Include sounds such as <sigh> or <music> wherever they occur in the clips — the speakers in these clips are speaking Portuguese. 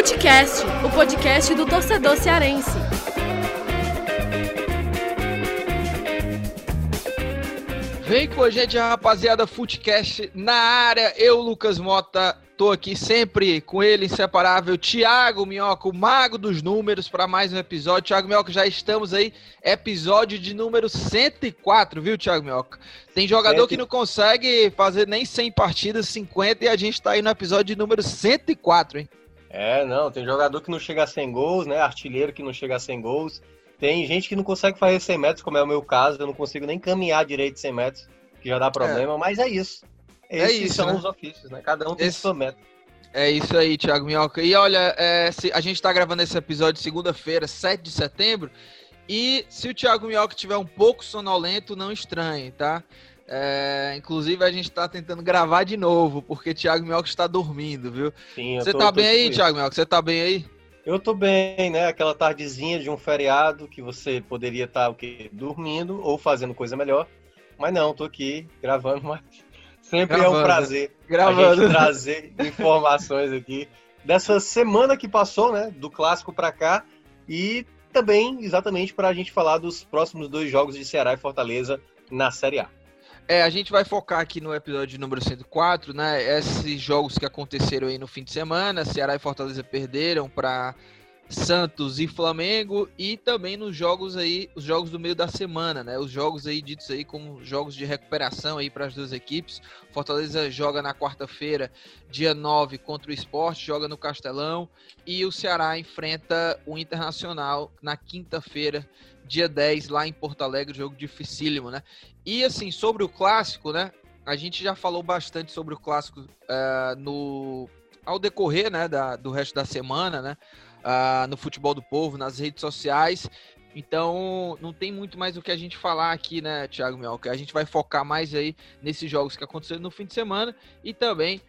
Futecast, o podcast do torcedor cearense. Vem com a gente, rapaziada, Futecast na área. Eu, Lucas Mota, tô aqui sempre com ele, inseparável, Thiago Minhoca, o mago dos números, para mais um episódio. Thiago Minhoca, já estamos aí, episódio de número 104, viu, Thiago Minhoca? Tem jogador que não consegue fazer nem 100 partidas, 50, e a gente tá aí no episódio de número 104, hein? É, não, tem jogador que não chega a 100 gols, né? Artilheiro que não chega a 100 gols. Tem gente que não consegue fazer 100 metros, como é o meu caso, eu não consigo nem caminhar direito 100 metros, que já dá problema, é. mas é isso. É Esses é isso, são né? os ofícios, né? Cada um tem esse... sua meta. É isso aí, Thiago Minhoca. E olha, é, a gente está gravando esse episódio segunda-feira, 7 de setembro, e se o Thiago Minhoca tiver um pouco sonolento, não estranhe, tá? É, inclusive, a gente está tentando gravar de novo, porque Thiago Minhoca está dormindo, viu? Sim, Você tá bem aí, Thiago Minhoca? Você tá bem aí? Eu tô bem, né? Aquela tardezinha de um feriado que você poderia estar tá, o quê? dormindo ou fazendo coisa melhor. Mas não, tô aqui gravando, mas <laughs> sempre gravando, é um prazer gravando. a gente trazer <laughs> informações aqui dessa semana que passou, né? Do clássico para cá e também exatamente para a gente falar dos próximos dois jogos de Ceará e Fortaleza na Série A. É, a gente vai focar aqui no episódio número 104, né? Esses jogos que aconteceram aí no fim de semana, Ceará e Fortaleza perderam para Santos e Flamengo e também nos jogos aí, os jogos do meio da semana, né? Os jogos aí ditos aí como jogos de recuperação aí para as duas equipes. Fortaleza joga na quarta-feira, dia 9 contra o Esporte, joga no Castelão e o Ceará enfrenta o Internacional na quinta-feira, dia 10 lá em Porto Alegre, jogo dificílimo, né? E assim, sobre o clássico, né? A gente já falou bastante sobre o clássico uh, no ao decorrer, né, da, do resto da semana, né? uh, no futebol do povo, nas redes sociais. Então, não tem muito mais o que a gente falar aqui, né, Thiago Melca? A gente vai focar mais aí nesses jogos que aconteceram no fim de semana e também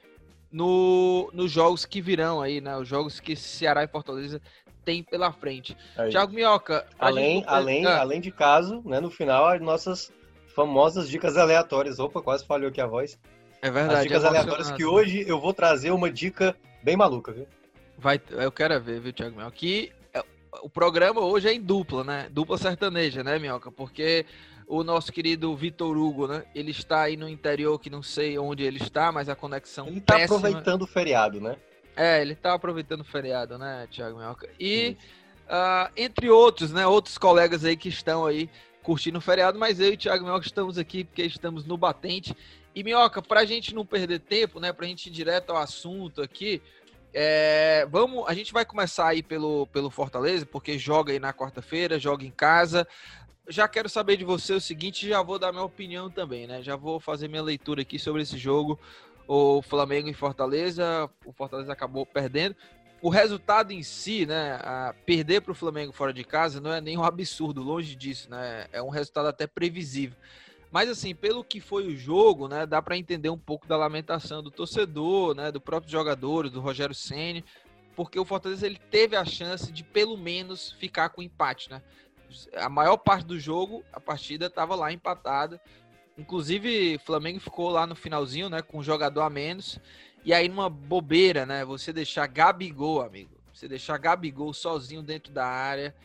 no, nos jogos que virão aí, né? Os jogos que Ceará e Fortaleza tem pela frente. Aí. Thiago Minhoca. Além, gente... além, ah. além de caso, né, no final, as nossas famosas dicas aleatórias. Opa, quase falhou aqui a voz. É verdade. As dicas aleatórias que hoje eu vou trazer uma dica bem maluca, viu? Vai, eu quero ver, viu, Thiago Mel? Que é, o programa hoje é em dupla, né? Dupla sertaneja, né, Minhoca? Porque o nosso querido Vitor Hugo, né? Ele está aí no interior, que não sei onde ele está, mas a conexão Ele está aproveitando o feriado, né? É, ele está aproveitando o feriado, né, Thiago Minhoca? E, uh, entre outros, né? Outros colegas aí que estão aí curtindo o feriado, mas eu e o Thiago Minhoca estamos aqui porque estamos no batente. E, Minhoca, para a gente não perder tempo, né? Para a gente ir direto ao assunto aqui, é, vamos, a gente vai começar aí pelo, pelo Fortaleza, porque joga aí na quarta-feira, joga em casa. Já quero saber de você o seguinte, já vou dar minha opinião também, né? Já vou fazer minha leitura aqui sobre esse jogo. O Flamengo em Fortaleza, o Fortaleza acabou perdendo. O resultado em si, né? perder para o Flamengo fora de casa não é nem um absurdo, longe disso, né? É um resultado até previsível. Mas assim, pelo que foi o jogo, né, dá para entender um pouco da lamentação do torcedor, né, do próprio jogador, do Rogério Ceni, porque o Fortaleza ele teve a chance de pelo menos ficar com empate, né? A maior parte do jogo, a partida estava lá empatada. Inclusive, Flamengo ficou lá no finalzinho, né, com um jogador a menos. E aí numa bobeira, né, você deixar Gabigol, amigo, você deixar Gabigol sozinho dentro da área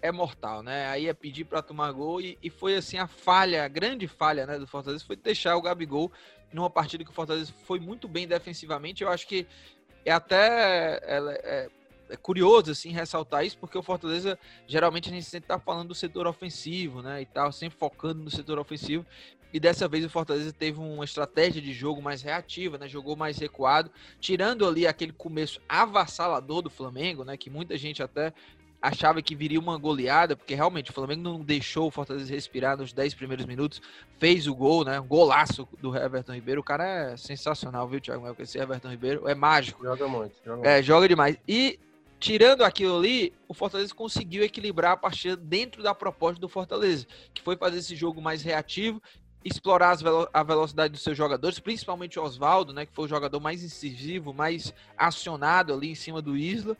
é mortal, né? Aí é pedir para tomar gol e, e, foi assim a falha, a grande falha, né, do Fortaleza foi deixar o Gabigol numa partida que o Fortaleza foi muito bem defensivamente. Eu acho que é até é, é, é curioso assim ressaltar isso, porque o Fortaleza geralmente a gente sempre tá falando do setor ofensivo, né, e tal, sempre focando no setor ofensivo. E dessa vez o Fortaleza teve uma estratégia de jogo mais reativa, né? Jogou mais recuado, tirando ali aquele começo avassalador do Flamengo, né? Que muita gente até achava que viria uma goleada, porque realmente o Flamengo não deixou o Fortaleza respirar nos 10 primeiros minutos, fez o gol, né? Um golaço do Everton Ribeiro. O cara é sensacional, viu, Thiago? Esse Everton Ribeiro é mágico. Joga muito. Joga é, muito. joga demais. E tirando aquilo ali, o Fortaleza conseguiu equilibrar a partida dentro da proposta do Fortaleza, que foi fazer esse jogo mais reativo, explorar velo a velocidade dos seus jogadores, principalmente o Oswaldo, né, que foi o jogador mais incisivo, mais acionado ali em cima do Isla,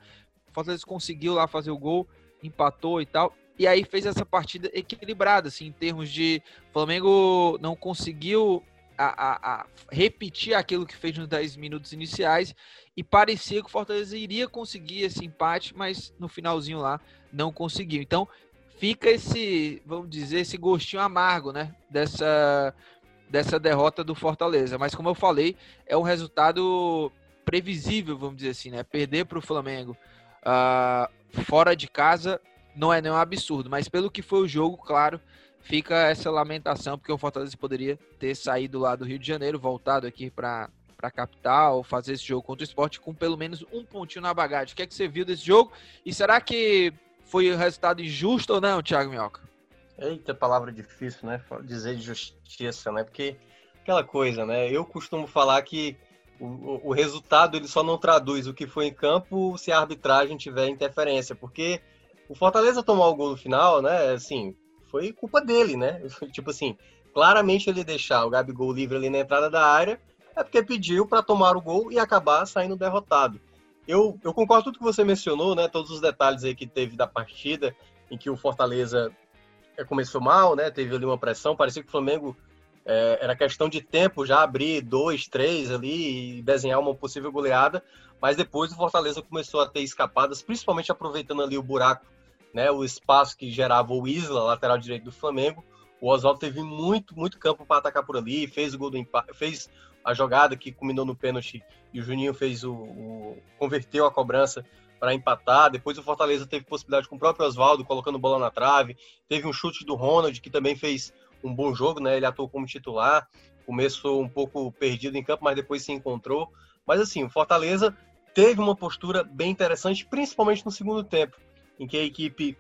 Fortaleza conseguiu lá fazer o gol, empatou e tal. E aí fez essa partida equilibrada, assim, em termos de Flamengo não conseguiu a, a, a, repetir aquilo que fez nos 10 minutos iniciais e parecia que o Fortaleza iria conseguir esse empate, mas no finalzinho lá não conseguiu. Então fica esse, vamos dizer, esse gostinho amargo, né, dessa dessa derrota do Fortaleza. Mas como eu falei, é um resultado previsível, vamos dizer assim, né? Perder para o Flamengo uh, fora de casa não é nenhum absurdo, mas pelo que foi o jogo, claro, fica essa lamentação, porque o Fortaleza poderia ter saído lá do Rio de Janeiro, voltado aqui para a capital, fazer esse jogo contra o esporte com pelo menos um pontinho na bagagem. O que é que você viu desse jogo? E será que foi o resultado injusto ou não, Thiago Minhoca? Eita, palavra difícil, né? Dizer de justiça, né? Porque aquela coisa, né? Eu costumo falar que o, o resultado ele só não traduz o que foi em campo se a arbitragem tiver interferência, porque o Fortaleza tomar o gol no final, né? Assim, foi culpa dele, né? <laughs> Tipo assim, claramente ele deixar o Gabigol livre ali na entrada da área é porque pediu para tomar o gol e acabar saindo derrotado. Eu, eu concordo com tudo que você mencionou, né? Todos os detalhes aí que teve da partida, em que o Fortaleza é, começou mal, né? Teve ali uma pressão, parecia que o Flamengo é, era questão de tempo já abrir dois, três ali e desenhar uma possível goleada, mas depois o Fortaleza começou a ter escapadas, principalmente aproveitando ali o buraco né, o espaço que gerava o Isla, lateral direito do Flamengo. O Oswaldo teve muito, muito campo para atacar por ali, fez o gol do empate, fez a jogada que culminou no pênalti e o Juninho fez o, o converteu a cobrança para empatar. Depois o Fortaleza teve possibilidade com o próprio Oswaldo colocando bola na trave. Teve um chute do Ronald que também fez um bom jogo, né? Ele atuou como titular. Começou um pouco perdido em campo, mas depois se encontrou. Mas assim, o Fortaleza teve uma postura bem interessante, principalmente no segundo tempo em que a equipe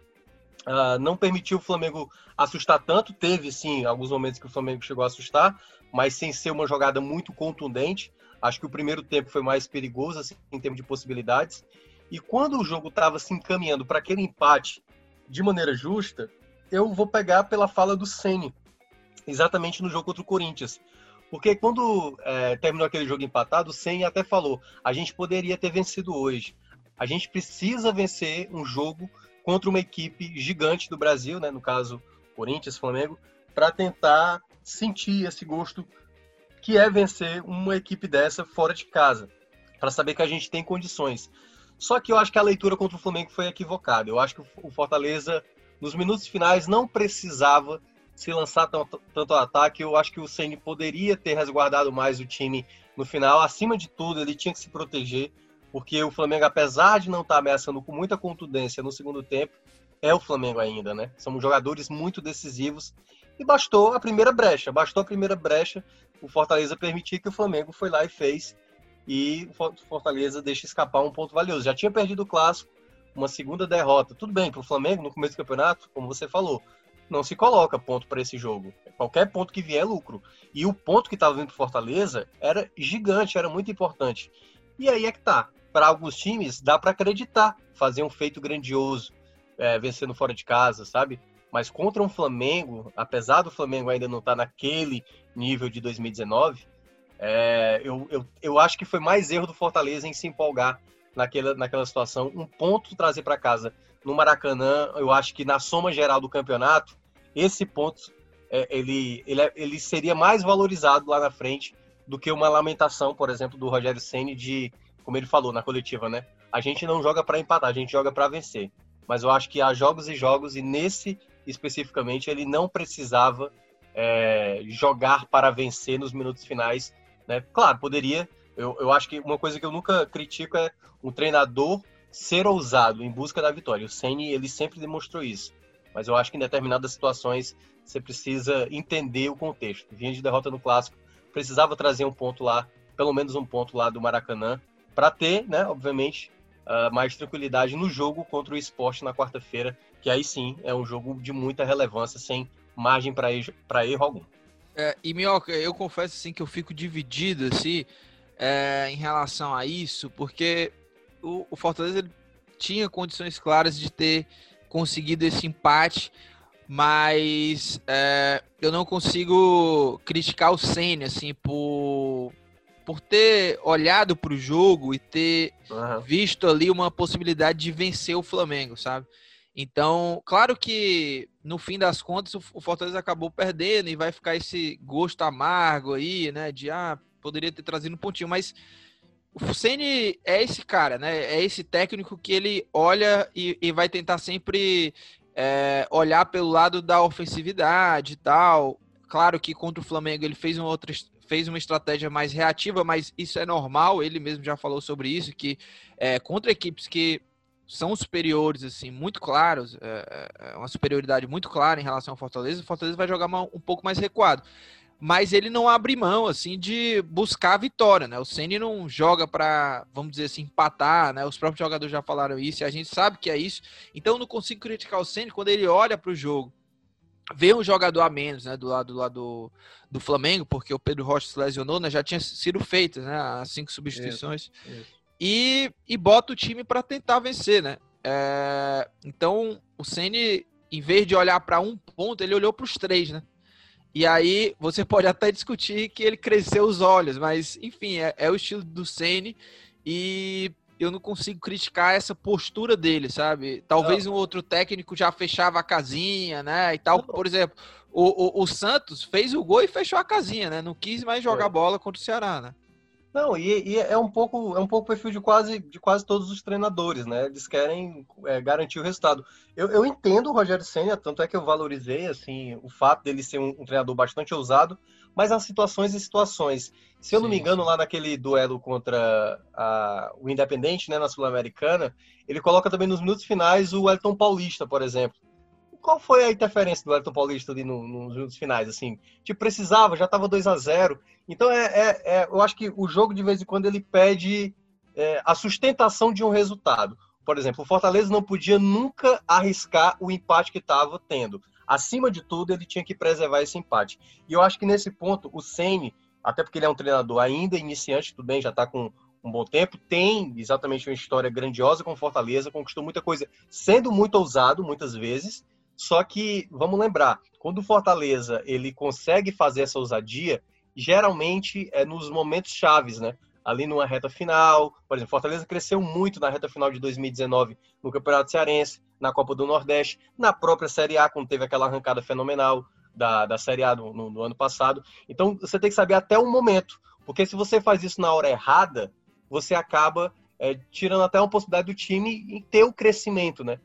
uh, não permitiu o Flamengo assustar tanto. Teve, sim, alguns momentos que o Flamengo chegou a assustar, mas sem ser uma jogada muito contundente. Acho que o primeiro tempo foi mais perigoso, assim, em termos de possibilidades. E quando o jogo estava se encaminhando para aquele empate de maneira justa, eu vou pegar pela fala do Ceni, exatamente no jogo contra o Corinthians. Porque quando é, terminou aquele jogo empatado, o Ceni até falou: a gente poderia ter vencido hoje. A gente precisa vencer um jogo contra uma equipe gigante do Brasil, né, no caso Corinthians, Flamengo, para tentar sentir esse gosto que é vencer uma equipe dessa fora de casa, para saber que a gente tem condições. Só que eu acho que a leitura contra o Flamengo foi equivocada. Eu acho que o Fortaleza, nos minutos finais, não precisava se lançar tanto, ao ataque. Eu acho que o Ceni poderia ter resguardado mais o time no final. Acima de tudo, ele tinha que se proteger porque o Flamengo, apesar de não estar tá ameaçando com muita contundência no segundo tempo, é o Flamengo ainda, né? São jogadores muito decisivos e bastou a primeira brecha, bastou a primeira brecha o Fortaleza permitir que o Flamengo foi lá e fez e o Fortaleza deixa escapar um ponto valioso. Já tinha perdido o clássico, uma segunda derrota. Tudo bem, para o Flamengo, no começo do campeonato, como você falou, não se coloca ponto para esse jogo. Qualquer ponto que vier é lucro. E o ponto que estava vindo para Fortaleza era gigante, era muito importante. E aí é que tá para alguns times dá para acreditar, fazer um feito grandioso, é, vencendo fora de casa, sabe? Mas contra um Flamengo, apesar do Flamengo ainda não estar tá naquele nível de 2019, é, eu, eu, eu acho que foi mais erro do Fortaleza em se empolgar naquela, naquela situação. Um ponto trazer para casa no Maracanã, eu acho que na soma geral do campeonato, esse ponto é, ele, ele, é, ele seria mais valorizado lá na frente do que uma lamentação, por exemplo, do Rogério Ceni de como ele falou na coletiva, né? A gente não joga para empatar, a gente joga para vencer. Mas eu acho que há jogos e jogos, e nesse especificamente ele não precisava é, jogar para vencer nos minutos finais. Né? Claro, poderia. Eu, eu acho que uma coisa que eu nunca critico é um treinador ser ousado em busca da vitória. O Ceni ele sempre demonstrou isso. Mas eu acho que em determinadas situações você precisa entender o contexto. Vinha de derrota no clássico, precisava trazer um ponto lá, pelo menos um ponto lá do Maracanã, para ter, né, obviamente, uh, mais tranquilidade no jogo contra o esporte na quarta-feira, que aí sim é um jogo de muita relevância, sem margem para erro, erro algum. É, e Minhoca, eu confesso assim que eu fico dividido assim, é, em relação a isso, porque o, o Fortaleza tinha condições claras de ter conseguido esse empate, mas é, eu não consigo criticar o Senna assim por por ter olhado para o jogo e ter uhum. visto ali uma possibilidade de vencer o Flamengo, sabe? Então, claro que no fim das contas, o Fortaleza acabou perdendo e vai ficar esse gosto amargo aí, né? De ah, poderia ter trazido um pontinho, mas o Ceni é esse cara, né? É esse técnico que ele olha e, e vai tentar sempre é, olhar pelo lado da ofensividade e tal. Claro que contra o Flamengo ele fez uma outra fez uma estratégia mais reativa, mas isso é normal. Ele mesmo já falou sobre isso que é, contra equipes que são superiores, assim, muito claros, é, é, é uma superioridade muito clara em relação ao Fortaleza. O Fortaleza vai jogar um pouco mais recuado mas ele não abre mão assim de buscar a vitória, né? O Ceni não joga para, vamos dizer assim, empatar, né? Os próprios jogadores já falaram isso e a gente sabe que é isso. Então eu não consigo criticar o Ceni quando ele olha para o jogo, vê um jogador a menos, né, do lado do lado do, do Flamengo, porque o Pedro Rocha se lesionou, né? Já tinha sido feitas, né, as cinco substituições. Isso, isso. E, e bota o time para tentar vencer, né? É, então o Ceni, em vez de olhar para um ponto, ele olhou para os três, né? E aí você <laughs> pode até discutir que ele cresceu os olhos, mas enfim, é, é o estilo do Ceni e eu não consigo criticar essa postura dele, sabe? Talvez não. um outro técnico já fechava a casinha, né? E tal. Não. Por exemplo, o, o, o, Santos fez o gol e fechou a casinha, né? Não quis mais jogar é. bola contra o Ceará, né? Não, e, e, é um pouco é um pouco o perfil de quase, de quase todos os treinadores, né? Eles querem é, garantir o resultado. Eu, eu entendo o Rogério Senna, tanto é que eu valorizei assim o fato dele ser um, um treinador bastante ousado, mas há situações e situações. Se eu sim, não me engano, lá naquele duelo contra a, o Independente, né, na Sul-Americana, ele coloca também nos minutos finais o Elton Paulista, por exemplo qual foi a interferência do Elton Paulista ali no, nos finais? Assim, tipo, precisava, já estava 2 a 0 Então, é, é, é, eu acho que o jogo, de vez em quando, ele pede é, a sustentação de um resultado. Por exemplo, o Fortaleza não podia nunca arriscar o empate que estava tendo. Acima de tudo, ele tinha que preservar esse empate. E eu acho que nesse ponto, o Ceni, até porque ele é um treinador ainda iniciante, tudo bem, já está com um bom tempo, tem exatamente uma história grandiosa com Fortaleza, conquistou muita coisa, sendo muito ousado muitas vezes, só que, vamos lembrar, quando o Fortaleza ele consegue fazer essa ousadia, geralmente é nos momentos chaves, né? Ali numa reta final, por exemplo, Fortaleza cresceu muito na reta final de 2019 no Campeonato Cearense, na Copa do Nordeste, na própria Série A, quando teve aquela arrancada fenomenal da, da Série A no, no, no ano passado. Então, você tem que saber até o momento, porque se você faz isso na hora errada, você acaba é, tirando até uma possibilidade do time ter o crescimento, né?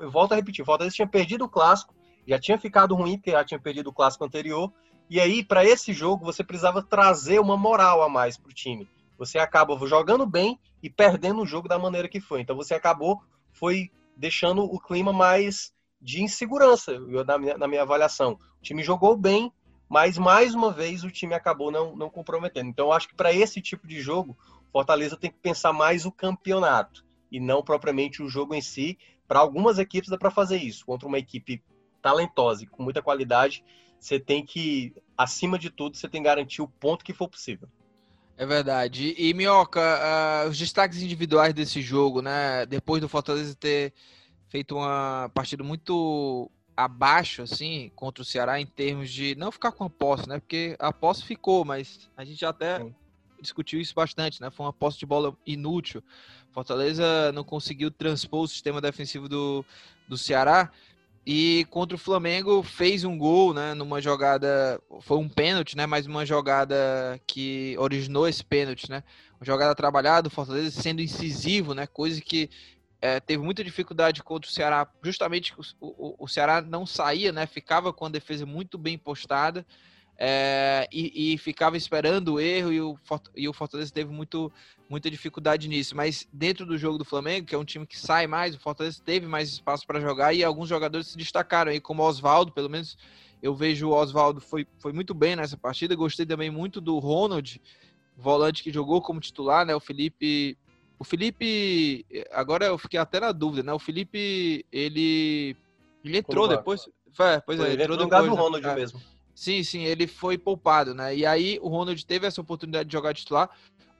eu volto a repetir, o Fortaleza tinha perdido o clássico, já tinha ficado ruim porque já tinha perdido o clássico anterior, e aí para esse jogo você precisava trazer uma moral a mais para o time. Você acaba jogando bem e perdendo o jogo da maneira que foi. Então você acabou foi deixando o clima mais de insegurança na minha, na minha avaliação. O time jogou bem, mas mais uma vez o time acabou não, não comprometendo. Então eu acho que para esse tipo de jogo Fortaleza tem que pensar mais o campeonato e não propriamente o jogo em si. Para algumas equipes dá para fazer isso. Contra uma equipe talentosa e com muita qualidade, você tem que, acima de tudo, você tem que garantir o ponto que for possível. É verdade. E, Minhoca, uh, os destaques individuais desse jogo, né? Depois do Fortaleza ter feito uma partida muito abaixo, assim, contra o Ceará, em termos de não ficar com a posse, né? Porque a posse ficou, mas a gente já até Sim discutiu isso bastante, né? Foi uma posse de bola inútil. Fortaleza não conseguiu transpor o sistema defensivo do, do Ceará. E contra o Flamengo fez um gol, né? Numa jogada. Foi um pênalti, né? Mas uma jogada que originou esse pênalti, né? Uma jogada trabalhada, o Fortaleza sendo incisivo, né? Coisa que é, teve muita dificuldade contra o Ceará. Justamente o, o, o Ceará não saía, né? Ficava com a defesa muito bem postada é, e, e, ficava esperando o erro e o, e o Fortaleza teve muito, muita dificuldade nisso. Mas dentro do jogo do Flamengo, que é um time que sai mais, o Fortaleza teve mais espaço para jogar e alguns jogadores se destacaram aí, como o Oswaldo, pelo menos eu vejo o Oswaldo foi, foi muito bem nessa partida. Gostei também muito do Ronald, volante que jogou como titular, né? O Felipe. O Felipe. Agora eu fiquei até na dúvida, né? O Felipe, ele. Ele entrou depois. É, pois é, ele entrou, entrou depois. No lugar do Ronald né? mesmo. Sim, sim, ele foi poupado, né? E aí o Ronald teve essa oportunidade de jogar titular.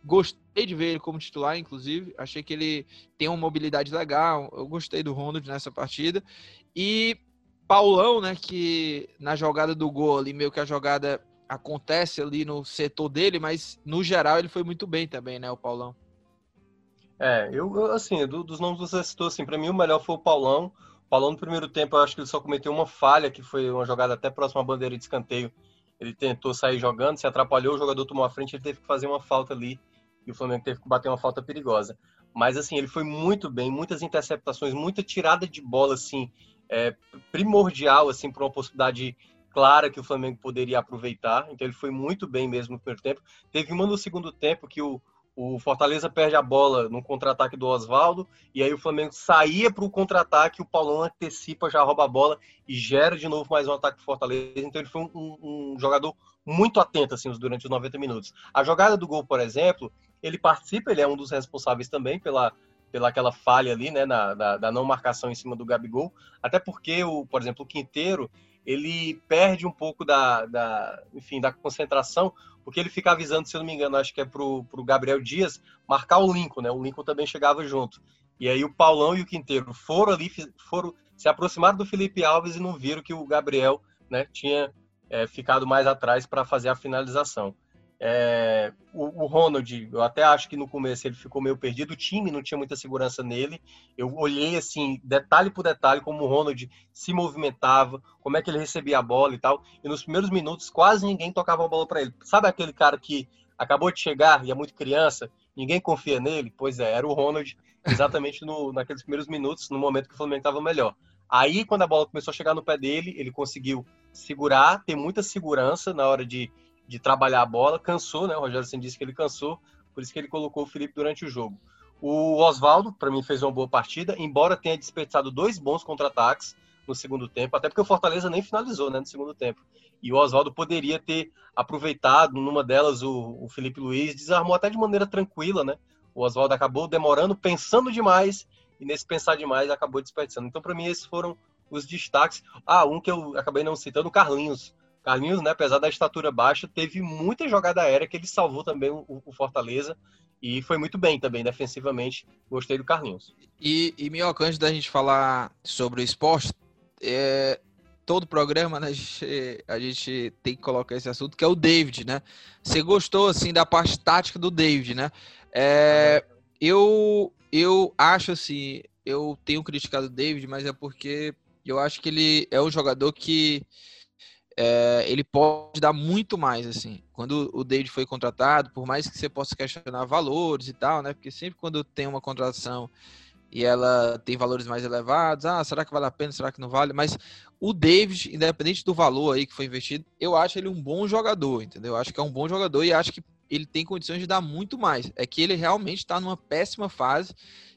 Gostei de ver ele como titular, inclusive. Achei que ele tem uma mobilidade legal. Eu gostei do Ronald nessa partida. E Paulão, né? Que na jogada do gol ali, meio que a jogada acontece ali no setor dele, mas no geral ele foi muito bem também, né? O Paulão. É, eu, assim, do, dos nomes que você citou, assim, pra mim o melhor foi o Paulão Paulão no primeiro tempo, eu acho que ele só cometeu uma falha, que foi uma jogada até próxima à bandeira de escanteio. Ele tentou sair jogando, se atrapalhou, o jogador tomou a frente, ele teve que fazer uma falta ali e o Flamengo teve que bater uma falta perigosa. Mas assim, ele foi muito bem, muitas interceptações, muita tirada de bola assim, é, primordial assim para uma possibilidade clara que o Flamengo poderia aproveitar. Então ele foi muito bem mesmo no primeiro tempo. Teve uma no segundo tempo que o, o Fortaleza perde a bola no contra-ataque do Oswaldo, e aí o Flamengo saía para o contra-ataque, o Paulão antecipa, já rouba a bola e gera de novo mais um ataque do Fortaleza. Então ele foi um, um, um jogador muito atento assim, durante os 90 minutos. A jogada do gol, por exemplo, ele participa, ele é um dos responsáveis também pela, pela aquela falha ali, né, na, da, da, não marcação em cima do Gabigol, até porque, o, por exemplo, o Quinteiro, ele perde um pouco da, da, enfim, da concentração, porque ele fica avisando, se eu não me engano, acho que é pro, pro Gabriel Dias marcar o Lincoln, né, o Lincoln também chegava junto. E aí o Paulão e o Quinteiro foram ali, foram se aproximaram do Felipe Alves e não viram que o Gabriel, né, tinha é, ficado mais atrás para fazer a finalização. É, o, o, Ronald, eu até acho que no começo ele ficou meio perdido, o time não tinha muita segurança nele. Eu olhei assim, detalhe por detalhe, como o Ronald se movimentava, como é que ele recebia a bola e tal. E nos primeiros minutos, quase ninguém tocava a bola para ele. Sabe aquele cara que acabou de chegar e é muito criança, ninguém confia nele? Pois é, era o Ronald, exatamente no, <laughs> naqueles primeiros minutos, no momento que o Flamengo estava melhor. Aí, quando a bola começou a chegar no pé dele, ele conseguiu segurar, ter muita segurança na hora de de trabalhar a bola, cansou, né? O Rogério Senna disse que ele cansou, por isso que ele colocou o Felipe durante o jogo. O Oswaldo, para mim, fez uma boa partida, embora tenha desperdiçado dois bons contra-ataques no segundo tempo, até porque o Fortaleza nem finalizou né, no segundo tempo. E o Oswaldo poderia ter aproveitado, numa delas, o, o Felipe Luiz desarmou até de maneira tranquila, né? O Oswaldo acabou demorando, pensando demais, e nesse pensar demais acabou desperdiçando. Então, para mim, esses foram os destaques. Ah, um que eu acabei não citando, o Carlinhos. Carlinhos, né, apesar da estatura baixa, teve muita jogada aérea que ele salvou também o, o Fortaleza e foi muito bem também defensivamente. Gostei do Carlinhos. E, e Minhoca, antes da gente falar sobre o esporte, é, todo programa né, <laughs> a, gente, a gente tem que colocar esse assunto, que é o David, né? Você gostou, assim, da parte tática do David, né? É, eu, eu acho, assim, eu tenho criticado o David, mas é porque eu acho que ele é um jogador que é, ele pode dar muito mais, assim. Quando o David foi contratado, por mais que você possa questionar valores e tal, né? Porque sempre quando tem uma contratação e ela tem valores mais elevados, ah, será que vale a pena, será que não vale? Mas o David, independente do valor aí que foi investido, eu acho ele um bom jogador, entendeu? Eu acho que é um bom jogador e acho que ele tem condições de dar muito mais. É que ele realmente está numa péssima fase.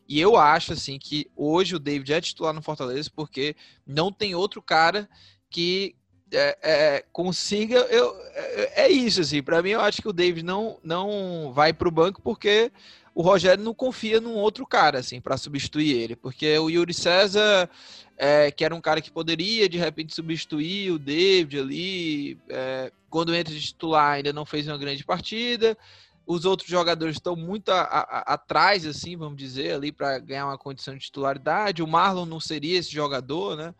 E eu acho assim que hoje o David é titular no Fortaleza porque não tem outro cara que é, é, consiga. Eu, é, é isso, assim. Para mim, eu acho que o David não, não vai para o banco porque o Rogério não confia num outro cara, assim, para substituir ele. Porque o Yuri César, é, que era um cara que poderia, de repente, substituir o David ali, é, quando entra de titular, ainda não fez uma grande partida. Os outros jogadores estão muito a, a, atrás, assim, vamos dizer, ali, para ganhar uma condição de titularidade. O Marlon não seria esse jogador, né?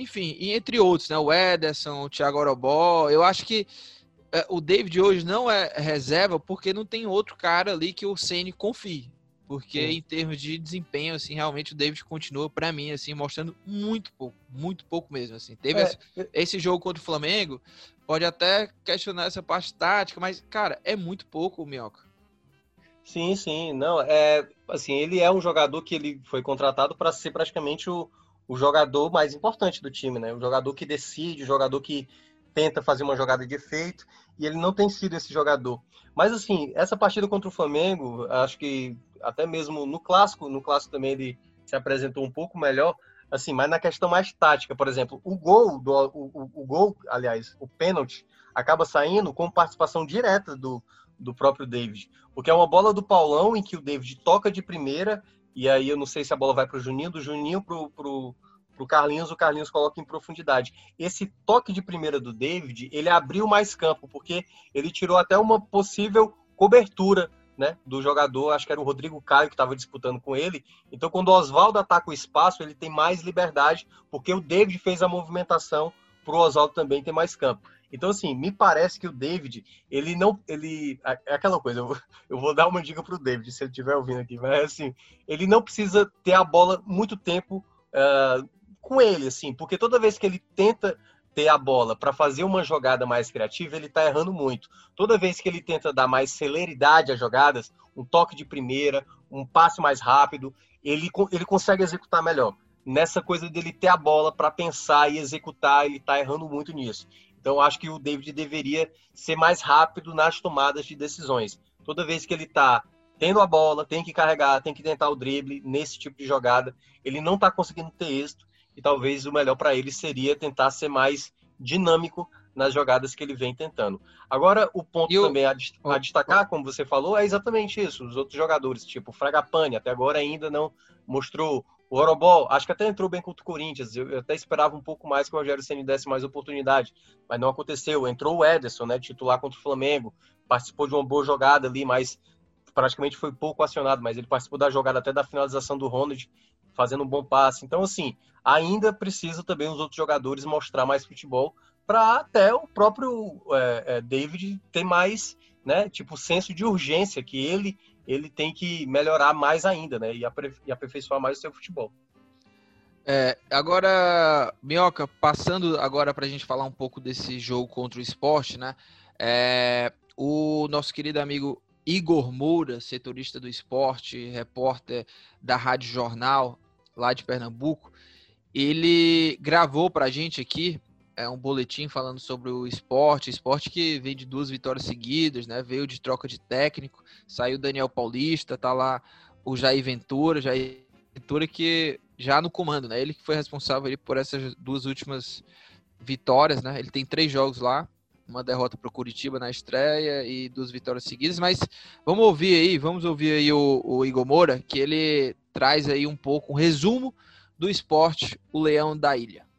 Enfim, e entre outros, né? O Ederson, o Thiago Orobó. Eu acho que é, o David hoje não é reserva porque não tem outro cara ali que o Ceni confie. Porque Sim. em termos de desempenho, assim, realmente o David continua, para mim, assim, mostrando muito pouco, muito pouco mesmo, assim. Teve é, esse, esse, jogo contra o Flamengo, pode até questionar essa parte tática, mas, cara, é muito pouco o Minhoca. Sim, sim, não, é, assim, ele é um jogador que ele foi contratado para ser praticamente o, o jogador mais importante do time, né? O jogador que decide, o jogador que tenta fazer uma jogada de efeito, e ele não tem sido esse jogador. Mas assim, essa partida contra o Flamengo, acho que até mesmo no clássico, no clássico também ele se apresentou um pouco melhor, assim, mas na questão mais tática, por exemplo, o gol do o, o, gol, aliás, o pênalti acaba saindo com participação direta do, do próprio David, porque é uma bola do Paulão em que o David toca de primeira e aí eu não sei se a bola vai para o Juninho, do Juninho para o Carlinhos, o Carlinhos coloca em profundidade. Esse toque de primeira do David, ele abriu mais campo, porque ele tirou até uma possível cobertura né, do jogador, acho que era o Rodrigo Caio que estava disputando com ele. Então, quando o Oswaldo ataca o espaço, ele tem mais liberdade, porque o David fez a movimentação para o Oswaldo também ter mais campo. Então, assim, me parece que o David, ele não. ele É aquela coisa, eu vou, eu vou dar uma dica pro David, se ele estiver ouvindo aqui, mas assim, ele não precisa ter a bola muito tempo uh, com ele, assim, porque toda vez que ele tenta ter a bola para fazer uma jogada mais criativa, ele está errando muito. Toda vez que ele tenta dar mais celeridade às jogadas, um toque de primeira, um passe mais rápido, ele, ele consegue executar melhor. Nessa coisa dele ter a bola para pensar e executar, ele está errando muito nisso. Então, acho que o David deveria ser mais rápido nas tomadas de decisões. Toda vez que ele está tendo a bola, tem que carregar, tem que tentar o drible nesse tipo de jogada, ele não está conseguindo ter êxito e talvez o melhor para ele seria tentar ser mais dinâmico nas jogadas que ele vem tentando. Agora, o ponto eu... também a, a, destacar, como você falou, é exatamente isso. Os outros jogadores, tipo o Fragapane, até agora ainda não mostrou. O Orobol, acho que até entrou bem contra o Corinthians. Eu, eu até esperava um pouco mais que o Rogério Ceni desse mais oportunidade, mas não aconteceu. Entrou o Ederson, né, titular contra o Flamengo, participou de uma boa jogada ali, mas praticamente foi pouco acionado, mas ele participou da jogada até da finalização do Ronald, fazendo um bom passe. Então, assim, ainda precisa também os outros jogadores mostrar mais futebol para até o próprio é, é, David ter mais, né, tipo, senso de urgência que ele ele tem que melhorar mais ainda, né, e, e aperfeiçoar mais o seu futebol. É, agora, Minhoca, passando agora para a gente falar um pouco desse jogo contra o esporte, né? É, o nosso querido amigo Igor Moura, setorista do esporte, repórter da Rádio Jornal, lá de Pernambuco, ele gravou para a gente aqui é, um boletim falando sobre o esporte, esporte que vem de duas vitórias seguidas, né? Veio de troca de técnico, saiu Daniel Paulista, tá lá o Jair Ventura, Jair Ventura que já no comando, né? Ele que foi responsável por essas duas últimas vitórias, né? Ele tem três jogos lá, uma derrota para o Curitiba na estreia e duas vitórias seguidas, mas vamos ouvir aí, vamos ouvir aí o, o Igor Moura, que ele traz aí um pouco um resumo do esporte, o Leão da Ilha.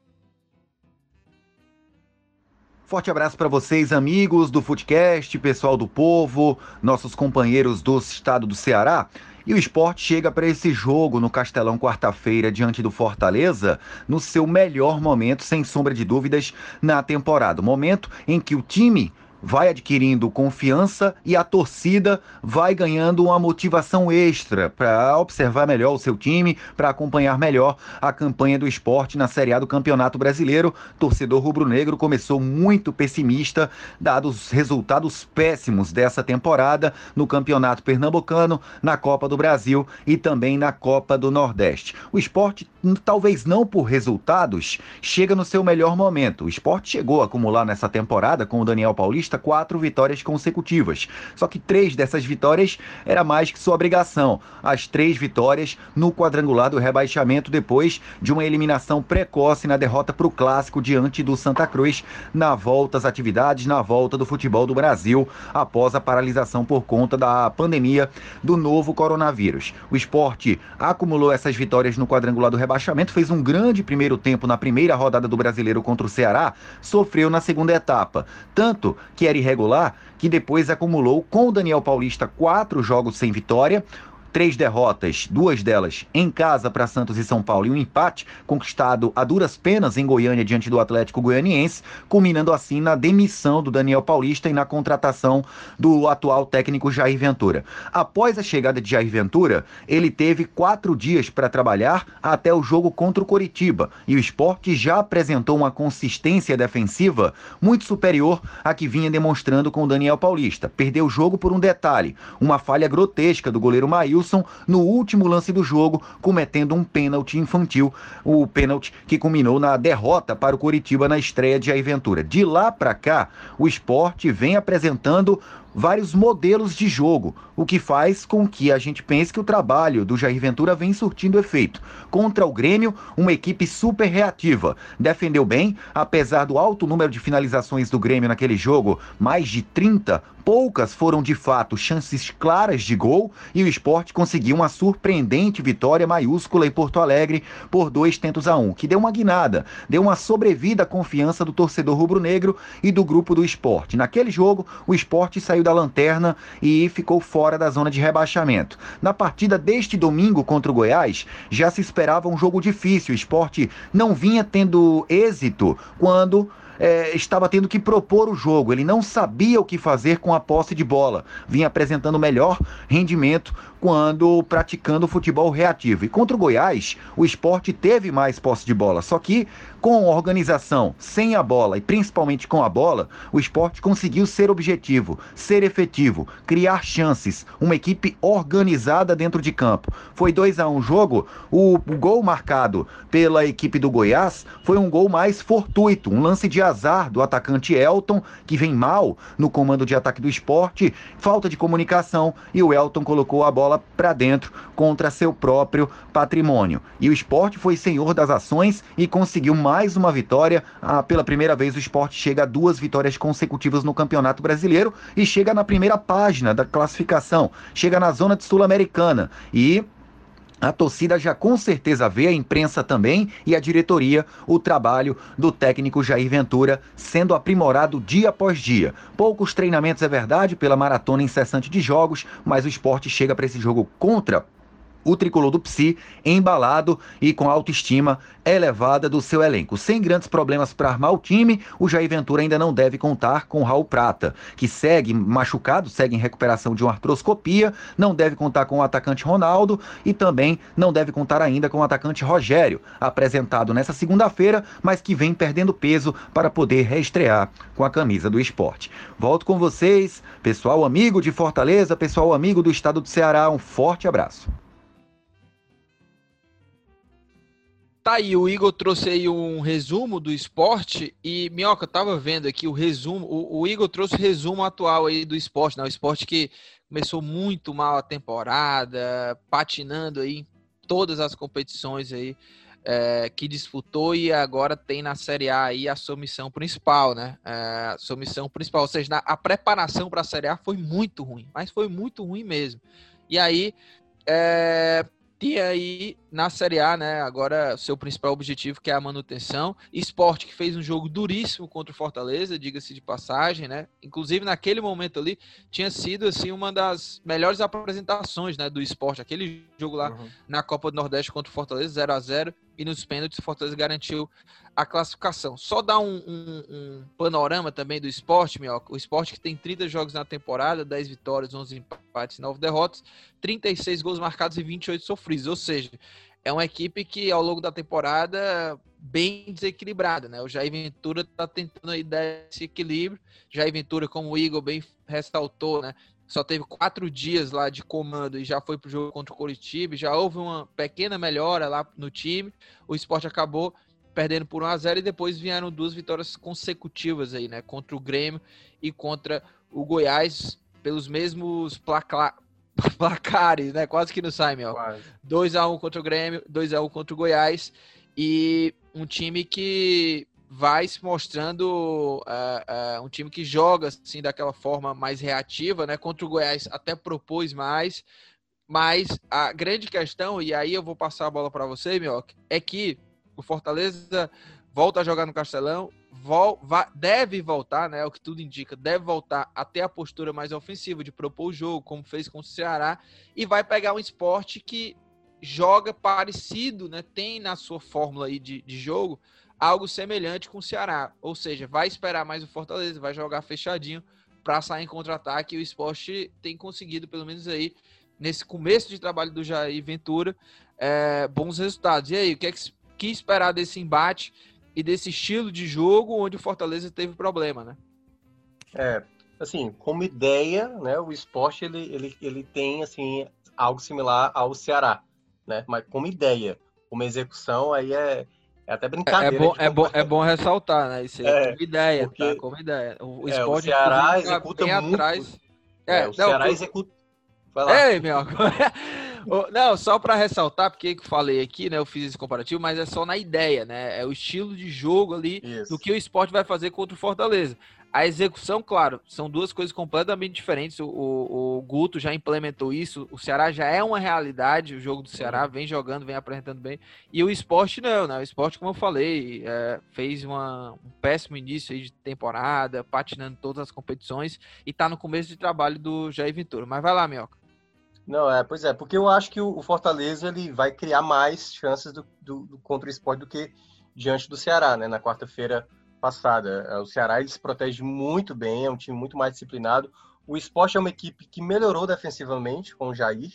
Forte abraço para vocês, amigos do Footcast, pessoal do povo, nossos companheiros do estado do Ceará. E o esporte chega para esse jogo no Castelão quarta-feira diante do Fortaleza no seu melhor momento, sem sombra de dúvidas, na temporada. Momento em que o time vai adquirindo confiança e a torcida vai ganhando uma motivação extra para observar melhor o seu time, para acompanhar melhor a campanha do esporte na Série A do Campeonato Brasileiro. Torcedor rubro-negro começou muito pessimista, dados os resultados péssimos dessa temporada no Campeonato Pernambucano, na Copa do Brasil e também na Copa do Nordeste. O esporte, talvez não por resultados, chega no seu melhor momento. O esporte chegou a acumular nessa temporada com o Daniel Paulista conquista quatro vitórias consecutivas. Só que três dessas vitórias era mais que sua obrigação. As três vitórias no quadrangular do rebaixamento depois de uma eliminação precoce na derrota para o clássico diante do Santa Cruz na volta às atividades, na volta do futebol do Brasil após a paralisação por conta da pandemia do novo coronavírus. O esporte acumulou essas vitórias no quadrangular do rebaixamento, fez um grande primeiro tempo na primeira rodada do brasileiro contra o Ceará, sofreu na segunda etapa. Tanto que era irregular, que depois acumulou com o Daniel Paulista quatro jogos sem vitória, três derrotas, duas delas em casa para Santos e São Paulo e um empate conquistado a duras penas em Goiânia diante do Atlético Goianiense, culminando assim na demissão do Daniel Paulista e na contratação do atual técnico Jair Ventura. Após a chegada de Jair Ventura, ele teve quatro dias para trabalhar até o jogo contra o Coritiba e o esporte já apresentou uma consistência defensiva muito superior à que vinha demonstrando com o Daniel Paulista. Perdeu o jogo por um detalhe, uma falha grotesca do goleiro Maíl Wilson no último lance do jogo, cometendo um pênalti infantil, o pênalti que culminou na derrota para o Curitiba na estreia de Jair Ventura. De lá para cá, o esporte vem apresentando vários modelos de jogo, o que faz com que a gente pense que o trabalho do Jair Ventura vem surtindo efeito. Contra o Grêmio, uma equipe super reativa. Defendeu bem, apesar do alto número de finalizações do Grêmio naquele jogo, mais de 30, poucas foram de fato chances claras de gol e o esporte conseguiu uma surpreendente vitória maiúscula em Porto Alegre por dois tentos a um, que deu uma guinada, deu uma sobrevida à confiança do torcedor rubro-negro e do grupo do esporte. Naquele jogo, o esporte saiu da lanterna e ficou fora da zona de rebaixamento. Na partida deste domingo contra o Goiás, já se esperava um jogo difícil. O esporte não vinha tendo êxito quando é, estava tendo que propor o jogo, ele não sabia o que fazer com a posse de bola, vinha apresentando melhor rendimento quando praticando futebol reativo. E contra o Goiás, o esporte teve mais posse de bola, só que com organização, sem a bola e principalmente com a bola, o esporte conseguiu ser objetivo, ser efetivo, criar chances, uma equipe organizada dentro de campo. Foi 2 a 1 um jogo, o, o gol marcado pela equipe do Goiás foi um gol mais fortuito, um lance de azar do atacante Elton, que vem mal no comando de ataque do esporte, falta de comunicação e o Elton colocou a bola para dentro contra seu próprio patrimônio. E o esporte foi senhor das ações e conseguiu mais mais uma vitória. Ah, pela primeira vez, o esporte chega a duas vitórias consecutivas no Campeonato Brasileiro e chega na primeira página da classificação, chega na zona de Sul-Americana. E a torcida já com certeza vê, a imprensa também e a diretoria, o trabalho do técnico Jair Ventura sendo aprimorado dia após dia. Poucos treinamentos é verdade, pela maratona incessante de jogos, mas o esporte chega para esse jogo contra o tricolor do Psi embalado e com autoestima elevada do seu elenco. Sem grandes problemas para armar o time, o Jair Ventura ainda não deve contar com Raul Prata, que segue machucado, segue em recuperação de uma artroscopia, não deve contar com o atacante Ronaldo e também não deve contar ainda com o atacante Rogério, apresentado nessa segunda-feira, mas que vem perdendo peso para poder reestrear com a camisa do esporte. Volto com vocês, pessoal amigo de Fortaleza, pessoal amigo do estado do Ceará, um forte abraço. Tá aí, o Igor trouxe aí um resumo do esporte e, Minhoca, eu tava vendo aqui o resumo, o, o, Igor trouxe o resumo atual aí do esporte, né? O esporte que começou muito mal a temporada, patinando aí em todas as competições aí é, que disputou e agora tem na Série A aí a sua missão principal, né? É, a sua missão principal, ou seja, a preparação para a Série A foi muito ruim, mas foi muito ruim mesmo. E aí, é, e aí, na Série A, né, agora seu principal objetivo que é a manutenção. Esporte que fez um jogo duríssimo contra o Fortaleza, diga-se de passagem, né? Inclusive naquele momento ali tinha sido assim uma das melhores apresentações, né, do esporte, aquele jogo lá uhum. na Copa do Nordeste contra o Fortaleza 0 a 0 e nos pênaltis o Fortaleza garantiu a classificação. Só dar um, um, um, panorama também do esporte, Minhoca. O esporte que tem 30 jogos na temporada, 10 vitórias, 11 empates e 9 derrotas, 36 gols marcados e 28 sofridos. Ou seja, é uma equipe que ao longo da temporada bem desequilibrada, né? O Jair Ventura está tentando aí dar esse equilíbrio. Jair Ventura, como o Igor bem ressaltou, né? Só teve quatro dias lá de comando e já foi pro jogo contra o Curitiba. Já houve uma pequena melhora lá no time. O esporte acabou perdendo por 1 a 0 e depois vieram duas vitórias consecutivas aí, né, contra o Grêmio e contra o Goiás pelos mesmos placa... <laughs> placares, né? Quase que não sai, meu. 2 a 1 contra o Grêmio, 2 a 1 contra o Goiás e um time que vai se mostrando uh, uh, um time que joga assim daquela forma mais reativa, né? Contra o Goiás até propôs mais, mas a grande questão e aí eu vou passar a bola para você, meu, é que o Fortaleza volta a jogar no Castelão, vol va deve voltar, né? É o que tudo indica, deve voltar até a postura mais ofensiva de propor o jogo, como fez com o Ceará, e vai pegar um esporte que joga parecido, né? Tem na sua fórmula aí de, de jogo algo semelhante com o Ceará, ou seja, vai esperar mais o Fortaleza, vai jogar fechadinho para sair em contra-ataque. O esporte tem conseguido, pelo menos aí, nesse começo de trabalho do Jair Ventura, é, bons resultados. E aí, o que é que que esperar desse embate e desse estilo de jogo onde o Fortaleza teve problema, né? É, assim, como ideia, né, o esporte ele, ele, ele tem assim algo similar ao Ceará, né? Mas como ideia, uma execução aí é, é até brincadeira. É, é bom, é, bom, é bom ressaltar, né? Isso é, como ideia, porque, tá? Como ideia. O, é, o Ceará executa muito. Atrás. É, é, o Ceará executa. Vai lá. Ei, meu. <laughs> Não, só para ressaltar, porque eu falei aqui, né? Eu fiz esse comparativo, mas é só na ideia, né? É o estilo de jogo ali Isso. do que o esporte vai fazer contra o Fortaleza. A execução, claro, são duas coisas completamente diferentes. O, o, o, Guto já implementou isso. O Ceará já é uma realidade. O jogo do Ceará vem jogando, vem apresentando bem. E o esporte não, né? O esporte, como eu falei, é, fez uma, um péssimo início de temporada, patinando todas as competições e tá no começo de trabalho do Jair Ventura. Mas vai lá, Mioca. Não, é, pois é, porque eu acho que o, Fortaleza ele vai criar mais chances do, do, do contra o esporte do que diante do Ceará, né? Na quarta-feira passada. É, o Ceará ele se protege muito bem, é um time muito mais disciplinado. O esporte é uma equipe que melhorou defensivamente com o Jair,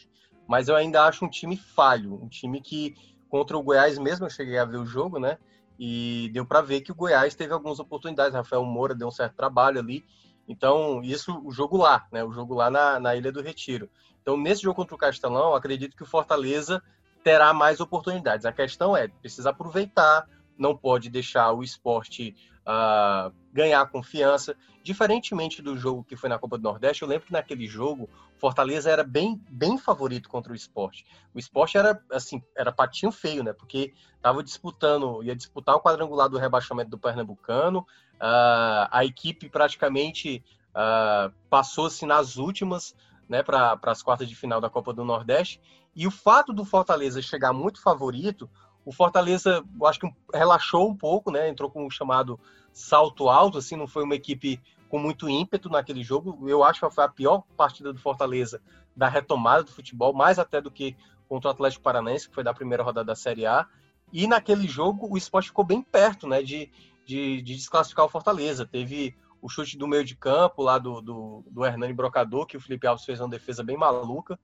mas eu ainda acho um time falho, um time que contra o Goiás mesmo eu cheguei a ver o jogo, né? E deu para ver que o Goiás teve algumas oportunidades. Rafael Moura deu um certo trabalho ali. Então, isso, o jogo lá, né? O jogo lá na, na Ilha do Retiro. Então, nesse jogo contra o Castelão, acredito que o Fortaleza terá mais oportunidades. A questão é, precisa aproveitar, não pode deixar o esporte uh, ganhar confiança. Diferentemente do jogo que foi na Copa do Nordeste, eu lembro que naquele jogo, Fortaleza era bem, bem favorito contra o esporte. O esporte era assim, era patinho feio, né? Porque estava disputando, ia disputar o quadrangular do rebaixamento do Pernambucano. Uh, a equipe praticamente uh, passou-se nas últimas, né, para as quartas de final da Copa do Nordeste. E o fato do Fortaleza chegar muito favorito o Fortaleza, eu acho que relaxou um pouco, né? Entrou com o chamado salto alto, assim, não foi uma equipe com muito ímpeto naquele jogo. Eu acho que foi a pior partida do Fortaleza da retomada do futebol, mais até do que contra o Atlético Paranaense, que foi da primeira rodada da Série A. E naquele jogo o esporte ficou bem perto, né? De, de, de desclassificar o Fortaleza. Teve o chute do meio de campo lá do, do, do Hernani Brocador, que o Felipe Alves fez uma defesa bem maluca.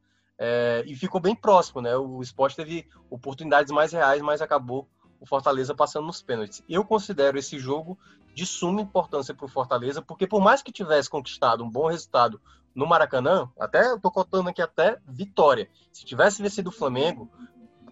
É, e ficou bem próximo, né? O esporte teve oportunidades mais reais, mas acabou o Fortaleza passando nos pênaltis. Eu considero esse jogo de suma importância para o Fortaleza, porque por mais que tivesse conquistado um bom resultado no Maracanã, até eu tô contando aqui até vitória. Se tivesse vencido o Flamengo,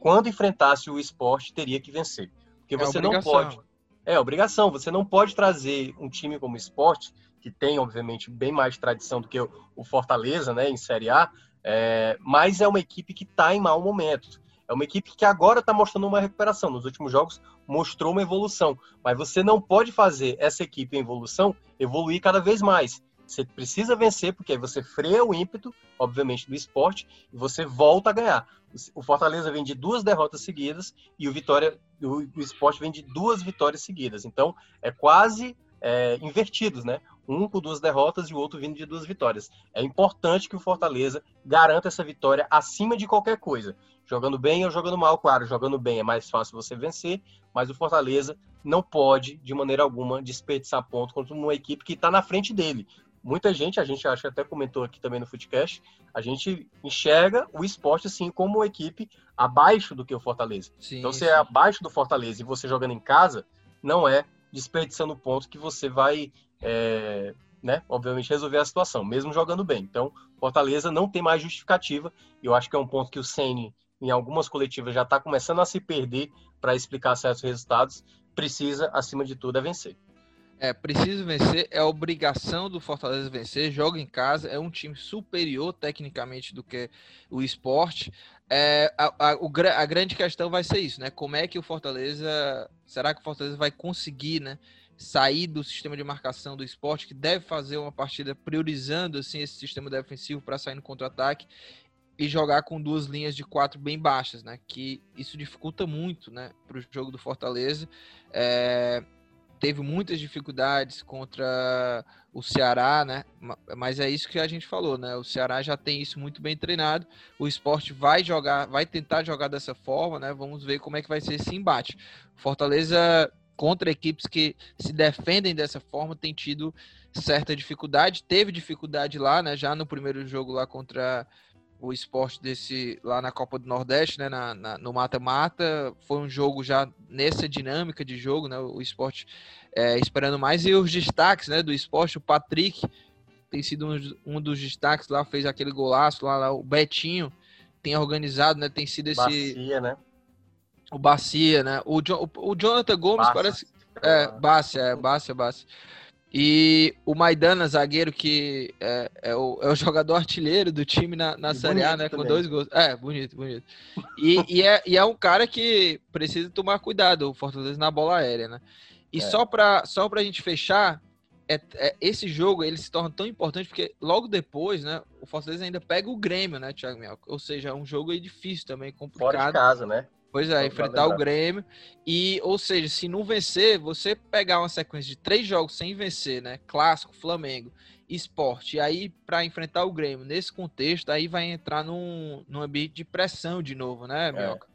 quando enfrentasse o esporte, teria que vencer. Porque é você não pode. É obrigação. Você não pode trazer um time como o esporte, que tem, obviamente, bem mais tradição do que o Fortaleza, né, em Série A, é, mas é uma equipe que está em mau momento. É uma equipe que agora está mostrando uma recuperação. Nos últimos jogos mostrou uma evolução. Mas você não pode fazer essa equipe em evolução evoluir cada vez mais. Você precisa vencer, porque aí você freia o ímpeto, obviamente, do esporte, e você volta a ganhar. O Fortaleza vem de duas derrotas seguidas e o Vitória, o, esporte vem de duas vitórias seguidas. Então, é quase é, invertidos, né? Um com duas derrotas e o outro vindo de duas vitórias. É importante que o Fortaleza garanta essa vitória acima de qualquer coisa. Jogando bem ou jogando mal, claro, jogando bem é mais fácil você vencer, mas o Fortaleza não pode, de maneira alguma, desperdiçar ponto contra uma equipe que está na frente dele. Muita gente, a gente acho que até comentou aqui também no Footcast, a gente enxerga o esporte assim como uma equipe abaixo do que o Fortaleza. Sim, então, se é abaixo do Fortaleza e você jogando em casa, não é desperdiçando ponto que você vai, é, né, obviamente, resolver a situação, mesmo jogando bem. Então, Fortaleza não tem mais justificativa. E eu acho que é um ponto que o Ceni em algumas coletivas, já está começando a se perder para explicar certos resultados. Precisa, acima de tudo, é vencer. É, preciso vencer, é obrigação do Fortaleza vencer, joga em casa, é um time superior tecnicamente do que o esporte. É, a, a, a grande questão vai ser isso, né? Como é que o Fortaleza. Será que o Fortaleza vai conseguir, né? Sair do sistema de marcação do esporte, que deve fazer uma partida priorizando assim, esse sistema defensivo para sair no contra-ataque e jogar com duas linhas de quatro bem baixas, né? Que isso dificulta muito, né? Para o jogo do Fortaleza. É, teve muitas dificuldades contra o Ceará, né? Mas é isso que a gente falou, né? O Ceará já tem isso muito bem treinado. O esporte vai jogar, vai tentar jogar dessa forma, né? Vamos ver como é que vai ser esse embate. Fortaleza contra equipes que se defendem dessa forma tem tido certa dificuldade. Teve dificuldade lá, né? Já no primeiro jogo lá contra o esporte desse lá na Copa do Nordeste, né, na, na no mata-mata, foi um jogo já nessa dinâmica de jogo, né, o esporte é, esperando mais e os destaques, né, do esporte, o Patrick tem sido um, um dos destaques lá, fez aquele golaço lá, lá, o Betinho tem organizado, né, tem sido esse Bacia, né? O Bacia, né? O, jo, o, Jonathan Gomes Bacia. parece é, Bacia, é, Bacia, Bacia. E o Maidana, zagueiro, que é, é, o, é o jogador artilheiro do time na, na Série A, né? Com dois gols. É, bonito, bonito. E, e, é, e é um cara que precisa tomar cuidado, o Fortaleza, na bola aérea, né? E é. só para só pra gente fechar, é, é, esse jogo ele se torna tão importante porque logo depois, né? O Fortaleza ainda pega o Grêmio, né, Thiago Mel? Ou seja, é um jogo aí difícil também, complicado. Fora de casa, né? Pois é, enfrentar o Grêmio. E, ou seja, se não vencer, você pegar uma sequência de três jogos sem vencer, né? Clássico, Flamengo, esporte, e aí para enfrentar o Grêmio, nesse contexto, aí vai entrar num, num ambiente de pressão de novo, né. Mioca? É.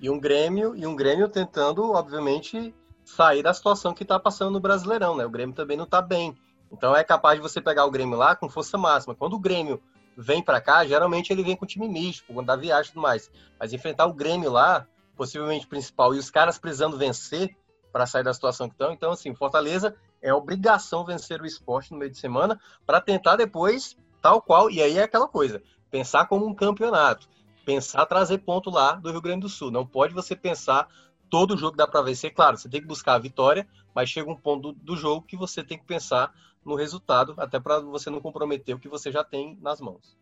E um Grêmio, e um Grêmio tentando, obviamente, sair da situação que está passando no Brasileirão, né? O Grêmio também não está bem. Então é capaz de você pegar o Grêmio lá com força máxima. Quando o Grêmio vem para cá, geralmente ele vem com time misto, quando dá viagem e tudo mais. Mas enfrentar o Grêmio lá, possivelmente principal, e os caras precisando vencer para sair da situação que estão. Então, assim, Fortaleza é obrigação vencer o esporte no meio de semana para tentar depois, tal qual. E aí é aquela coisa: pensar como um campeonato, pensar trazer ponto lá do Rio Grande do Sul. Não pode você pensar todo jogo dá para vencer. Claro, você tem que buscar a vitória, mas chega um ponto do, do jogo que você tem que pensar no resultado, até para você não comprometer o que você já tem nas mãos.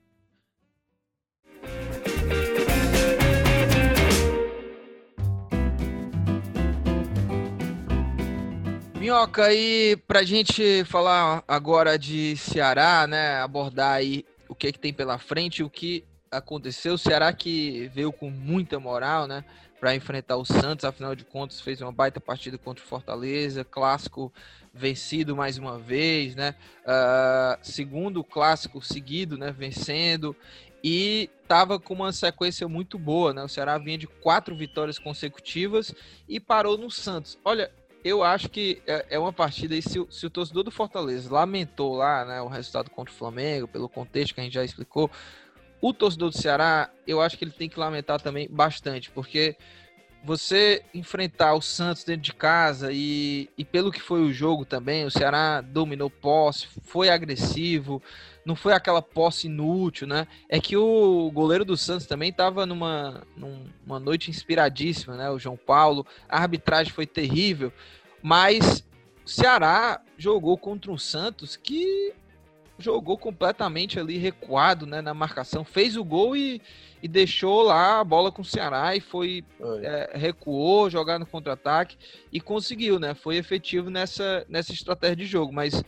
Minhoca, aí pra gente falar agora de Ceará, né, abordar aí o que, é que tem pela frente, o que aconteceu, o Ceará que veio com muita moral, né, para enfrentar o Santos, afinal de contas fez uma baita partida contra o Fortaleza, clássico vencido mais uma vez, né? Uh, segundo clássico seguido, né? Vencendo e estava com uma sequência muito boa, né? O Ceará vinha de quatro vitórias consecutivas e parou no Santos. Olha, eu acho que é, é uma partida e se, se, o torcedor do Fortaleza lamentou lá, né, o resultado contra o Flamengo, pelo contexto que a gente já explicou, o torcedor do Ceará, eu acho que ele tem que lamentar também bastante, porque você enfrentar o Santos dentro de casa e, e pelo que foi o jogo também, o Ceará dominou posse, foi agressivo, não foi aquela posse inútil, né? É que o goleiro do Santos também estava numa, numa noite inspiradíssima, né? O João Paulo, a arbitragem foi terrível, mas o Ceará jogou contra um Santos que jogou completamente ali recuado né, na marcação, fez o gol e, e deixou lá a bola com o Ceará e foi é, recuou, jogar no contra-ataque e conseguiu, né? Foi efetivo nessa, nessa estratégia de jogo, mas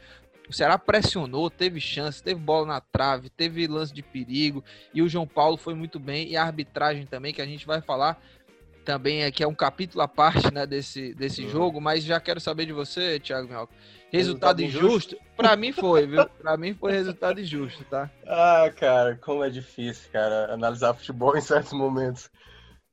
o Ceará pressionou, teve chance, teve bola na trave, teve lance de perigo e o João Paulo foi muito bem e a arbitragem também que a gente vai falar também aqui é um capítulo à parte né, desse, desse uhum. jogo, mas já quero saber de você, Thiago Minhoca. Resultado, resultado injusto? injusto? Para mim foi, viu? Para mim foi resultado injusto, tá? Ah, cara, como é difícil, cara, analisar futebol em certos momentos.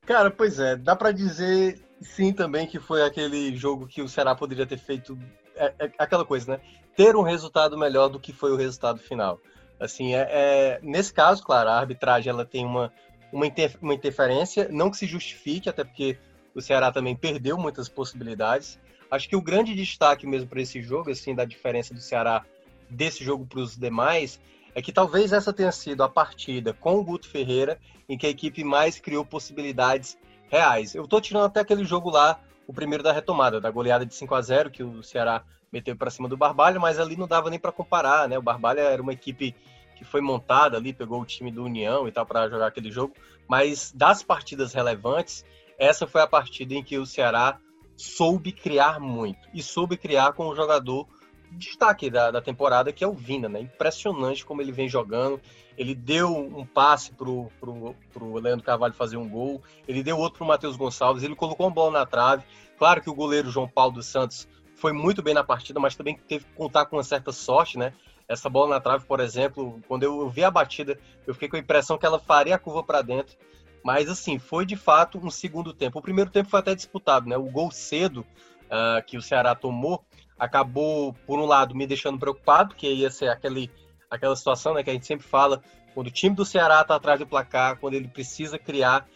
Cara, pois é, dá para dizer sim também que foi aquele jogo que o Ceará poderia ter feito é, é, aquela coisa, né? Ter um resultado melhor do que foi o resultado final. Assim, é, é nesse caso, claro, a arbitragem ela tem uma uma, inter, uma interferência, não que se justifique, até porque o Ceará também perdeu muitas possibilidades. Acho que o grande destaque mesmo para esse jogo, assim, da diferença do Ceará desse jogo para os demais, é que talvez essa tenha sido a partida com o Guto Ferreira em que a equipe mais criou possibilidades reais. Eu estou tirando até aquele jogo lá, o primeiro da retomada, da goleada de 5 a 0 que o Ceará meteu para cima do Barbalha, mas ali não dava nem para comparar, né? O Barbalha era uma equipe que foi montada ali, pegou o time do União e tal para jogar aquele jogo, mas das partidas relevantes, essa foi a partida em que o Ceará soube criar muito e soube criar com o jogador destaque da, da temporada, que é o Vina, né? Impressionante como ele vem jogando. Ele deu um passe pro, pro, pro Leandro Carvalho fazer um gol, ele deu outro pro Matheus Gonçalves, ele colocou uma bola na trave. Claro que o goleiro João Paulo dos Santos foi muito bem na partida, mas também teve que contar com uma certa sorte, né? Essa bola na trave, por exemplo, quando eu vi a batida, eu fiquei com a impressão que ela faria a curva para dentro. Mas, assim, foi de fato um segundo tempo. O primeiro tempo foi até disputado, né? O gol cedo uh, que o Ceará tomou acabou, por um lado, me deixando preocupado, que ia ser aquele, aquela situação né, que a gente sempre fala, quando o time do Ceará está atrás do placar, quando ele precisa criar,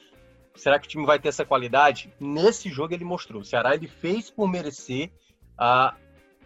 será que o time vai ter essa qualidade? Nesse jogo ele mostrou. O Ceará ele fez por merecer uh,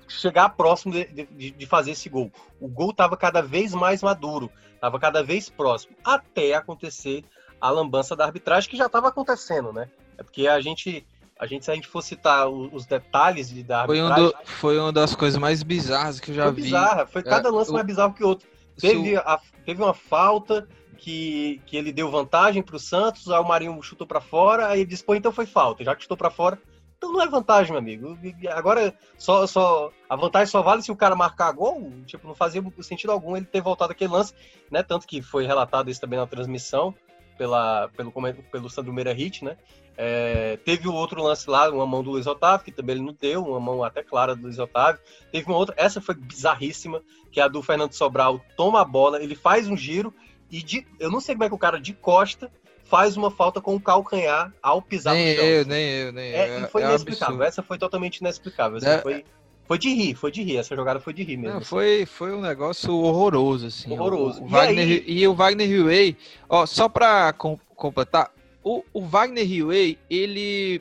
chegar próximo de, de, de, fazer esse gol. O gol estava cada vez mais maduro, estava cada vez próximo, até acontecer a lambança da arbitragem, que já estava acontecendo, né? É porque a gente, a gente, se a gente for citar os, detalhes de, da arbitragem... Foi, um do, foi uma das coisas mais bizarras que eu já foi vi. Bizarra, foi cada é, lance mais bizarro que o outro. Teve, a, teve uma falta que, que ele deu vantagem para o Santos, aí o Marinho chutou para fora, aí ele disse, pô, então foi falta, já que chutou para fora, então não é vantagem, meu amigo. Agora, só, só a vantagem só vale se o cara marcar gol. Tipo, não fazia sentido algum ele ter voltado aquele lance, né? Tanto que foi relatado isso também na transmissão pela, pelo, pelo Sandro Meira Hit, né? É, teve o outro lance lá, uma mão do Luiz Otávio, que também ele não deu, uma mão até clara do Luiz Otávio. Teve uma outra, essa foi bizarríssima, que é a do Fernando Sobral toma a bola, ele faz um giro e de, eu não sei como é que o cara de costa faz uma falta com o calcanhar ao pisar nem no chão. Eu, nem eu, nem é, eu. foi é inexplicável. Essa foi totalmente inexplicável. Assim, é... foi, foi de rir, foi de rir. Essa jogada foi de rir mesmo. Não, assim. foi, foi um negócio horroroso, assim. Horroroso. O, o Wagner, e, aí... e, o Wagner Huey, ó, só pra com, completar, o, o Wagner Huey, ele.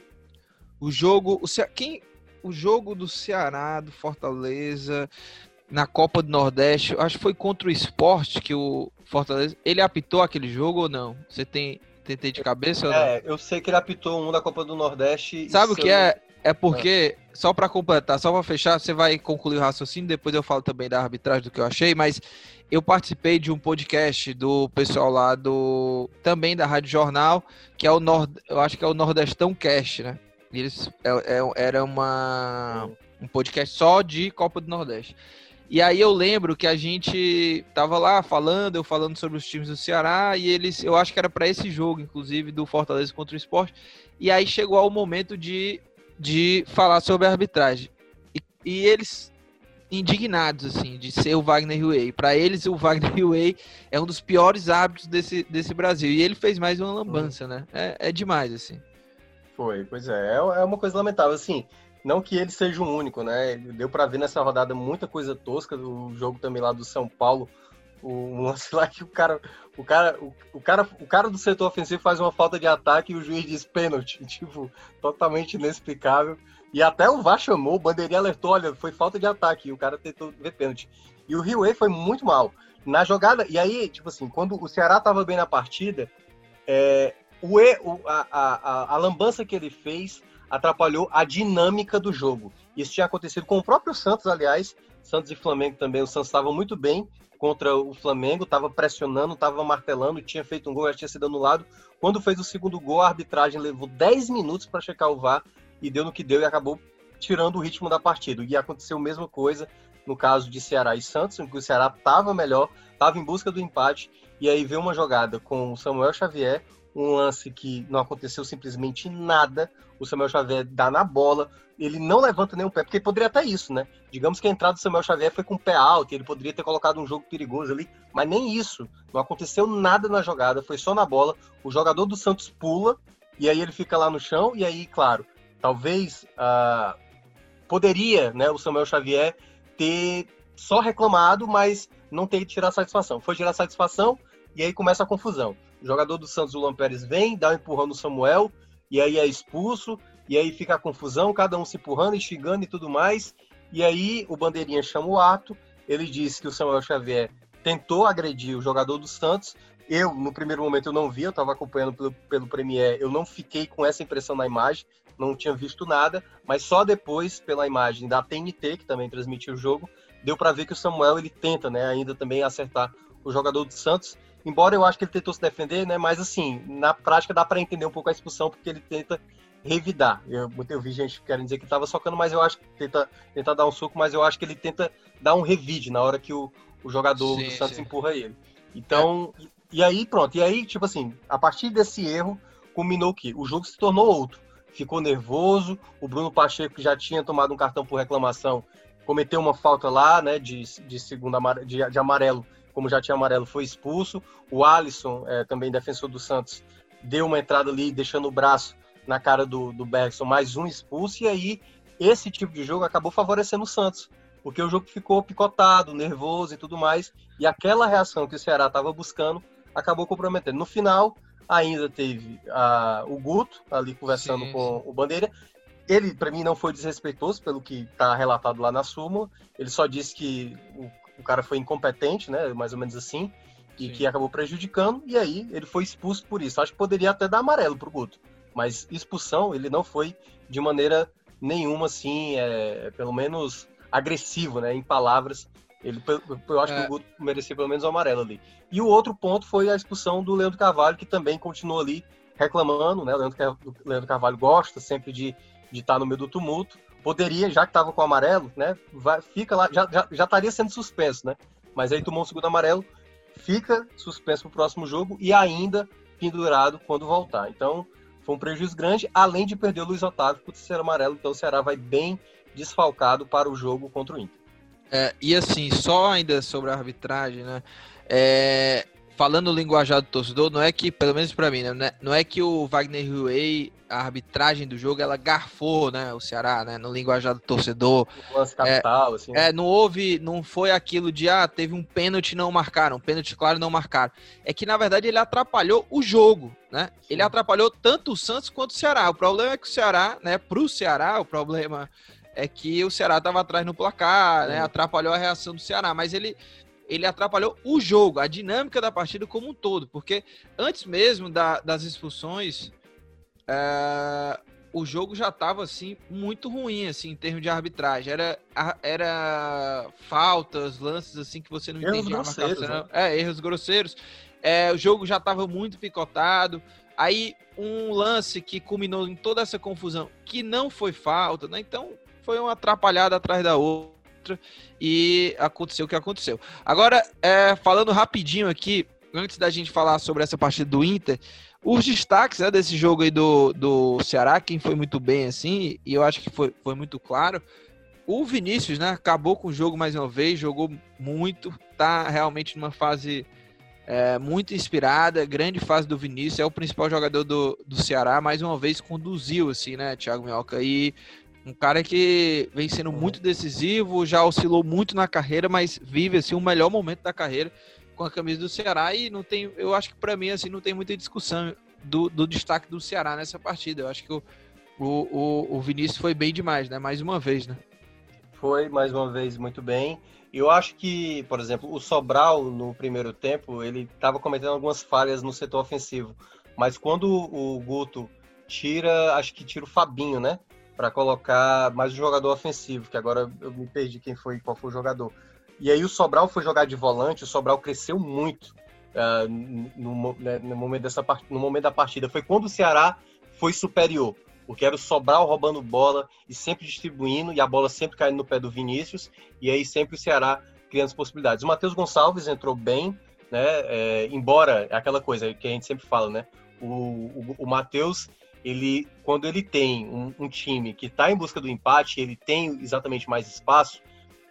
O jogo. O, quem, o jogo do Ceará, do Fortaleza, na Copa do Nordeste, acho que foi contra o esporte que o Fortaleza. Ele apitou aquele jogo ou não? Você tem. Tentei de cabeça? É, eu sei que ele apitou um da Copa do Nordeste. Sabe o que é? É porque, é. só para completar, só para fechar, você vai concluir o raciocínio, depois eu falo também da arbitragem do que eu achei, mas eu participei de um podcast do pessoal lá do. também da Rádio Jornal, que é o Nord, eu acho que é o Nordestão Cast, né? Eles é, é, era uma um podcast só de Copa do Nordeste. E aí eu lembro que a gente tava lá falando, eu falando sobre os times do Ceará, e eles, eu acho que era para esse jogo, inclusive, do Fortaleza contra o Esporte. E aí chegou ao momento de, de falar sobre a arbitragem. E, e eles indignados, assim, de ser o Wagner Huey. Para eles, o Wagner <laughs> Huey é um dos piores árbitros desse, desse Brasil. E ele fez mais uma lambança, né? É, é demais, assim. Foi, pois é. É, é uma coisa lamentável. Assim, não que ele seja o único, né? Deu para ver nessa rodada muita coisa tosca do jogo também lá do São Paulo. O lance lá que o cara, o cara, o, o, cara, o cara do setor ofensivo faz uma falta de ataque e o juiz diz pênalti, <laughs> tipo, totalmente inexplicável. E até o VAR chamou, o bandeirinha alertou, olha, foi falta de ataque, e o cara tentou ver pênalti. E o Rio foi muito mal. Na jogada, e aí, tipo assim, quando o Ceará tava bem na partida, é, o, o a, a, a lambança que ele fez atrapalhou a dinâmica do jogo. Isso tinha acontecido com o próprio Santos, aliás. Santos e Flamengo também. O Santos estava muito bem contra o Flamengo, estava pressionando, estava martelando, tinha feito um gol, já tinha sido anulado. Quando fez o segundo gol, a arbitragem levou 10 minutos para checar o VAR e deu no que deu e acabou tirando o ritmo da partida. E aconteceu a mesma coisa no caso de Ceará e Santos, em que o Ceará estava melhor, estava em busca do empate, e aí veio uma jogada com o Samuel Xavier, um lance que não aconteceu simplesmente nada. O Samuel Xavier dá na bola, ele não levanta nenhum pé, porque poderia até isso, né? Digamos que a entrada do Samuel Xavier foi com o pé alto, ele poderia ter colocado um jogo perigoso ali, mas nem isso. Não aconteceu nada na jogada, foi só na bola. O jogador do Santos pula, e aí ele fica lá no chão, e aí, claro, talvez uh, poderia, né, o Samuel Xavier ter só reclamado, mas não ter tirar satisfação. Foi tirar satisfação, e aí começa a confusão. O jogador do Santos, o Luan Pérez, vem, dá um empurrão no Samuel, e aí é expulso, e aí fica a confusão, cada um se empurrando, xingando e tudo mais. E aí o Bandeirinha chama o ato, ele diz que o Samuel Xavier tentou agredir o jogador do Santos. Eu, no primeiro momento, eu não vi, eu estava acompanhando pelo, pelo Premier, eu não fiquei com essa impressão na imagem, não tinha visto nada, mas só depois, pela imagem da TNT, que também transmitiu o jogo, deu para ver que o Samuel ele tenta, né, ainda também acertar o jogador do Santos. Embora eu acho que ele tentou se defender, né? Mas assim, na prática dá para entender um pouco a expulsão, porque ele tenta revidar. Eu, eu vi gente querendo dizer que estava socando, mas eu acho que tenta, tenta dar um soco, mas eu acho que ele tenta dar um revide na hora que o, o jogador sim, do Santos sim. empurra ele. Então, é. e, e aí pronto. E aí, tipo assim, a partir desse erro, culminou que o jogo se tornou outro. Ficou nervoso, o Bruno Pacheco, que já tinha tomado um cartão por reclamação, cometeu uma falta lá, né, de, de segunda de, de amarelo como já tinha amarelo, foi expulso. O Alisson, é, também defensor do Santos, deu uma entrada ali, deixando o braço na cara do, do Bergson, mais um expulso. E aí, esse tipo de jogo acabou favorecendo o Santos, porque o jogo ficou picotado, nervoso e tudo mais. E aquela reação que o Ceará estava buscando acabou comprometendo. No final, ainda teve uh, o Guto ali conversando sim, com sim. o Bandeira. Ele, para mim, não foi desrespeitoso pelo que está relatado lá na súmula. Ele só disse que o o cara foi incompetente, né? Mais ou menos assim, e Sim. que acabou prejudicando, e aí ele foi expulso por isso. Acho que poderia até dar amarelo pro Guto, mas expulsão ele não foi de maneira nenhuma, assim, é, pelo menos agressivo, né? Em palavras. Ele, eu acho é. que o Guto merecia pelo menos o amarelo ali. E o outro ponto foi a expulsão do Leandro Carvalho, que também continuou ali reclamando, né? O Leandro, Leandro Carvalho gosta sempre de, de estar no meio do tumulto poderia, já que estava com o amarelo, né? Vai, fica lá, já, já, já estaria sendo suspenso, né? Mas aí tomou um segundo amarelo, fica suspenso para o próximo jogo e ainda pendurado quando voltar. Então, foi um prejuízo grande, além de perder o Luiz Otávio o terceiro amarelo. Então, o Ceará vai bem desfalcado para o jogo contra o Inter. É, e assim, só ainda sobre a arbitragem, né? É, falando o linguajar do torcedor, não é que, pelo menos para mim, né, não é que o Wagner Huey, a arbitragem do jogo, ela garfou, né, o Ceará, né, no linguajar do torcedor. Capital, é, assim. É, não houve, não foi aquilo de, ah, teve um pênalti não marcaram, um pênalti claro não marcaram. É que, na verdade, ele atrapalhou o jogo, né, ele atrapalhou tanto o Santos quanto o Ceará. O problema é que o Ceará, né, pro Ceará, o problema é que o Ceará estava atrás no placar, né, atrapalhou a reação do Ceará, mas ele ele atrapalhou o jogo, a dinâmica da partida como um todo, porque antes mesmo da, das expulsões, é, o jogo já estava assim muito ruim assim em termos de arbitragem. Era, era faltas, lances assim que você não erros entendia. Grosseiros, né? É, erros grosseiros. É, o jogo já estava muito picotado. Aí um lance que culminou em toda essa confusão, que não foi falta, né? Então foi uma atrapalhada atrás da outra outra e aconteceu o que aconteceu. Agora, é, falando rapidinho aqui, antes da gente falar sobre essa partida do Inter, os destaques né, desse jogo aí do, do Ceará, quem foi muito bem assim, e eu acho que foi, foi muito claro, o Vinícius, né, acabou com o jogo mais uma vez, jogou muito, tá realmente numa fase é, muito inspirada, grande fase do Vinícius, é o principal jogador do, do Ceará, mais uma vez conduziu, assim, né, Thiago Minhoca, e um cara que vem sendo uhum. muito decisivo, já oscilou muito na carreira, mas vive assim o melhor momento da carreira com a camisa do Ceará e não tem, eu acho que para mim assim não tem muita discussão do, do, destaque do Ceará nessa partida. Eu acho que o, o, o, Vinícius foi bem demais, né? Mais uma vez, né? Foi mais uma vez muito bem. Eu acho que, por exemplo, o Sobral no primeiro tempo ele estava cometendo algumas falhas no setor ofensivo, mas quando o Guto tira, acho que tira o Fabinho, né? Para colocar mais um jogador ofensivo, que agora eu me perdi quem foi, qual foi o jogador. E aí o Sobral foi jogar de volante, o Sobral cresceu muito uh, no, né, no, momento dessa, no momento da partida. Foi quando o Ceará foi superior, porque era o Sobral roubando bola e sempre distribuindo, e a bola sempre caindo no pé do Vinícius, e aí sempre o Ceará criando as possibilidades. O Matheus Gonçalves entrou bem, né? É, embora é aquela coisa que a gente sempre fala, né? O, o, o Matheus ele quando ele tem um, um time que está em busca do empate, ele tem exatamente mais espaço,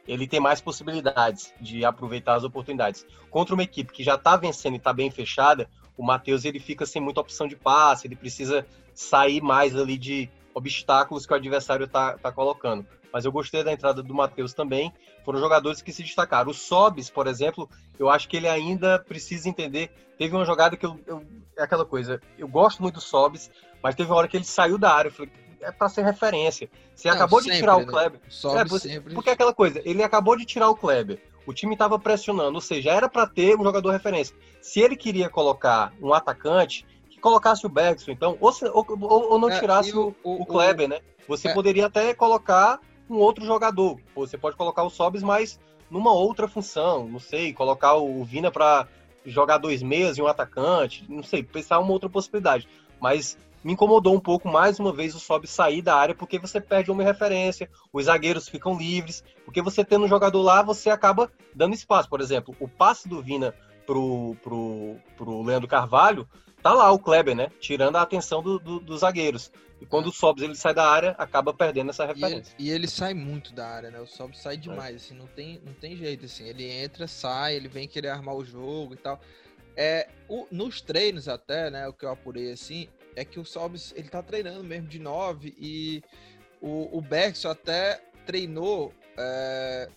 ele tem mais possibilidades de aproveitar as oportunidades. Contra uma equipe que já está vencendo e está bem fechada, o Matheus ele fica sem muita opção de passe, ele precisa sair mais ali de obstáculos que o adversário está tá colocando. Mas eu gostei da entrada do Matheus também. Foram jogadores que se destacaram. O Sobis, por exemplo, eu acho que ele ainda precisa entender. Teve uma jogada que eu, eu é aquela coisa. Eu gosto muito do Sobis, mas teve uma hora que ele saiu da área. Eu falei, é para ser referência. Você Não, acabou sempre, de tirar o né? Kleber. Sobe é, você, sempre. Porque é aquela coisa, ele acabou de tirar o Kleber. O time estava pressionando, ou seja, era para ter um jogador referência. Se ele queria colocar um atacante, que colocasse o Bergson, então, ou, se, ou, ou, não é, tirasse o, o, o, Kleber, né? Você é. poderia até colocar um outro jogador. Você pode colocar o Sobis, mas numa outra função, não sei, colocar o Vina para jogar dois meias e um atacante, não sei, pensar uma outra possibilidade. Mas me incomodou um pouco mais uma vez o Sobe sair da área, porque você perde uma referência, os zagueiros ficam livres, porque você tendo um jogador lá, você acaba dando espaço. Por exemplo, o passe do Vina pro, pro, pro Leandro Carvalho, tá lá o Kleber, né? Tirando a atenção do, do, dos zagueiros. E quando é. o Sobs ele sai da área, acaba perdendo essa referência. E ele, e ele sai muito da área, né? O Sobs sai demais, é. assim, não tem, não tem jeito, assim. Ele entra, sai, ele vem querer armar o jogo e tal. É, o, nos treinos até, né, o que eu apurei, assim, é que o Sobs, ele tá treinando mesmo de 9 e o, o Bergson até treinou é,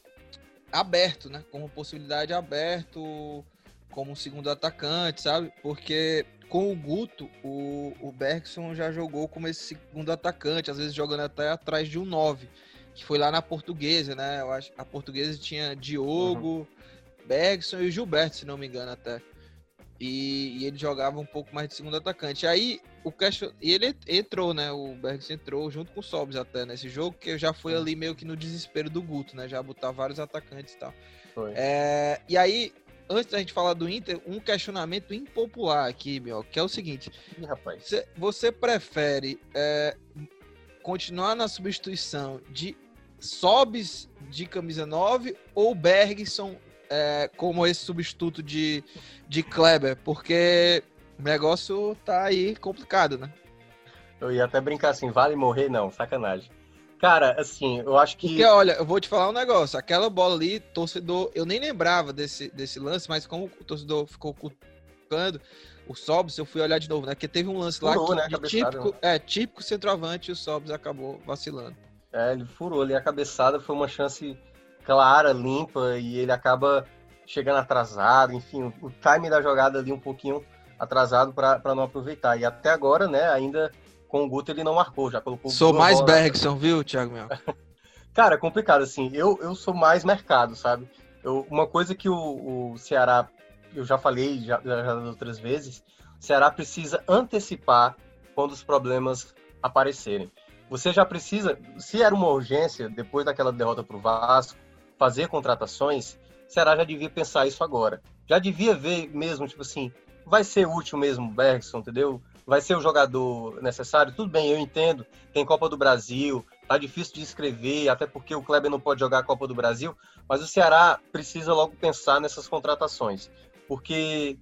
aberto, né? Como possibilidade aberto, como segundo atacante, sabe? Porque com o Guto, o, o Bergson já jogou como esse segundo atacante, às vezes jogando até atrás de um 9, que foi lá na portuguesa, né? Eu acho a portuguesa tinha Diogo, uhum. Bergson e o Gilberto, se não me engano, até. E, e, ele jogava um pouco mais de segundo atacante. Aí o question... e ele entrou, né? O Bergs entrou junto com o Sobs até nesse jogo, que já foi ali meio que no desespero do Guto, né? Já botar vários atacantes e tal. É... E aí, antes da gente falar do Inter, um questionamento impopular aqui, meu, que é o seguinte: Ih, rapaz. Você prefere é, continuar na substituição de Sobs de camisa 9 ou Bergson é, como esse substituto de, de Kleber, porque o negócio tá aí complicado, né? Eu ia até brincar assim, vale morrer? Não, sacanagem. Cara, assim, eu acho que. Porque, olha, eu vou te falar um negócio. Aquela bola ali, torcedor. Eu nem lembrava desse, desse lance, mas como o torcedor ficou com machucando, o Sobs, eu fui olhar de novo, né? Porque teve um lance furou, lá que, né, típico, né? é, típico centroavante e o Sobs acabou vacilando. É, ele furou ali a cabeçada, foi uma chance clara, limpa, e ele acaba chegando atrasado, enfim, o time da jogada ali um pouquinho atrasado para não aproveitar. E até agora, né, ainda com o Guto ele não marcou, já colocou. Sou mais bolas. Bergson, viu, Thiago Mel? <laughs> Cara, é complicado, assim. Eu, eu sou mais mercado, sabe? Eu, uma coisa que o, o Ceará, eu já falei já, já outras vezes, o Ceará precisa antecipar quando os problemas aparecerem. Você já precisa, se era uma urgência, depois daquela derrota para o Vasco, fazer contratações, o Ceará já devia pensar isso agora. Já devia ver mesmo, tipo assim, vai ser útil mesmo o Bergson, entendeu? Vai ser o jogador necessário? Tudo bem, eu entendo. Tem Copa do Brasil, tá difícil de escrever, até porque o Kleber não pode jogar a Copa do Brasil, mas o Ceará precisa logo pensar nessas contratações, porque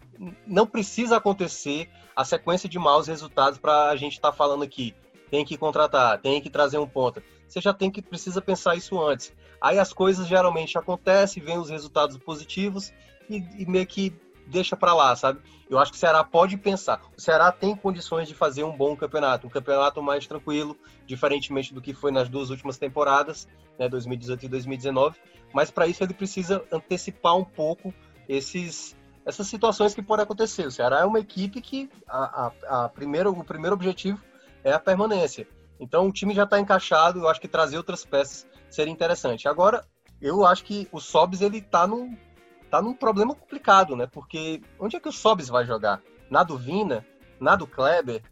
não precisa acontecer a sequência de maus resultados para a gente estar tá falando aqui. Tem que contratar, tem que trazer um ponta. Você já tem que precisa pensar isso antes. Aí as coisas geralmente acontecem, vem os resultados positivos e, e meio que deixa para lá, sabe? Eu acho que o Ceará pode pensar. O Ceará tem condições de fazer um bom campeonato, um campeonato mais tranquilo, diferentemente do que foi nas duas últimas temporadas, né, 2018 e 2019. Mas para isso ele precisa antecipar um pouco esses essas situações que podem acontecer. O Ceará é uma equipe que a, a, a primeiro, o primeiro objetivo é a permanência. Então o time já está encaixado. Eu acho que trazer outras peças seria interessante. Agora eu acho que o Sobs ele está num tá num problema complicado, né? Porque onde é que o Sobis vai jogar? Na do Vina? Na do Kleber?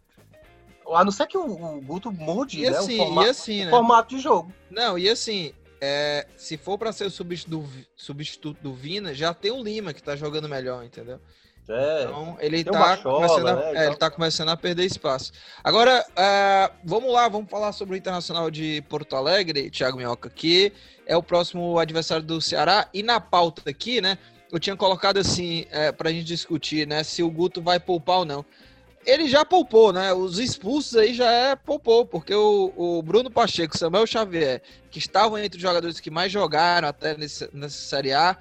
A não ser que o, o Guto mude e né, assim, o, formato, assim, né? formato de jogo. Não, e assim, é, se for para ser o substituto, substituto do Vina, já tem o Lima que tá jogando melhor, entendeu? É, então ele tá, começando a, né, é, ele tá começando a perder espaço. Agora, uh, vamos lá, vamos falar sobre o Internacional de Porto Alegre, Thiago Minhoca, que é o próximo adversário do Ceará. E na pauta aqui, né? eu tinha colocado assim, é, para a gente discutir, né, se o Guto vai poupar ou não. Ele já poupou, né? Os expulsos aí já é poupou, porque o, o Bruno Pacheco, Samuel Xavier, que estavam entre os jogadores que mais jogaram até nesse, nessa Série A,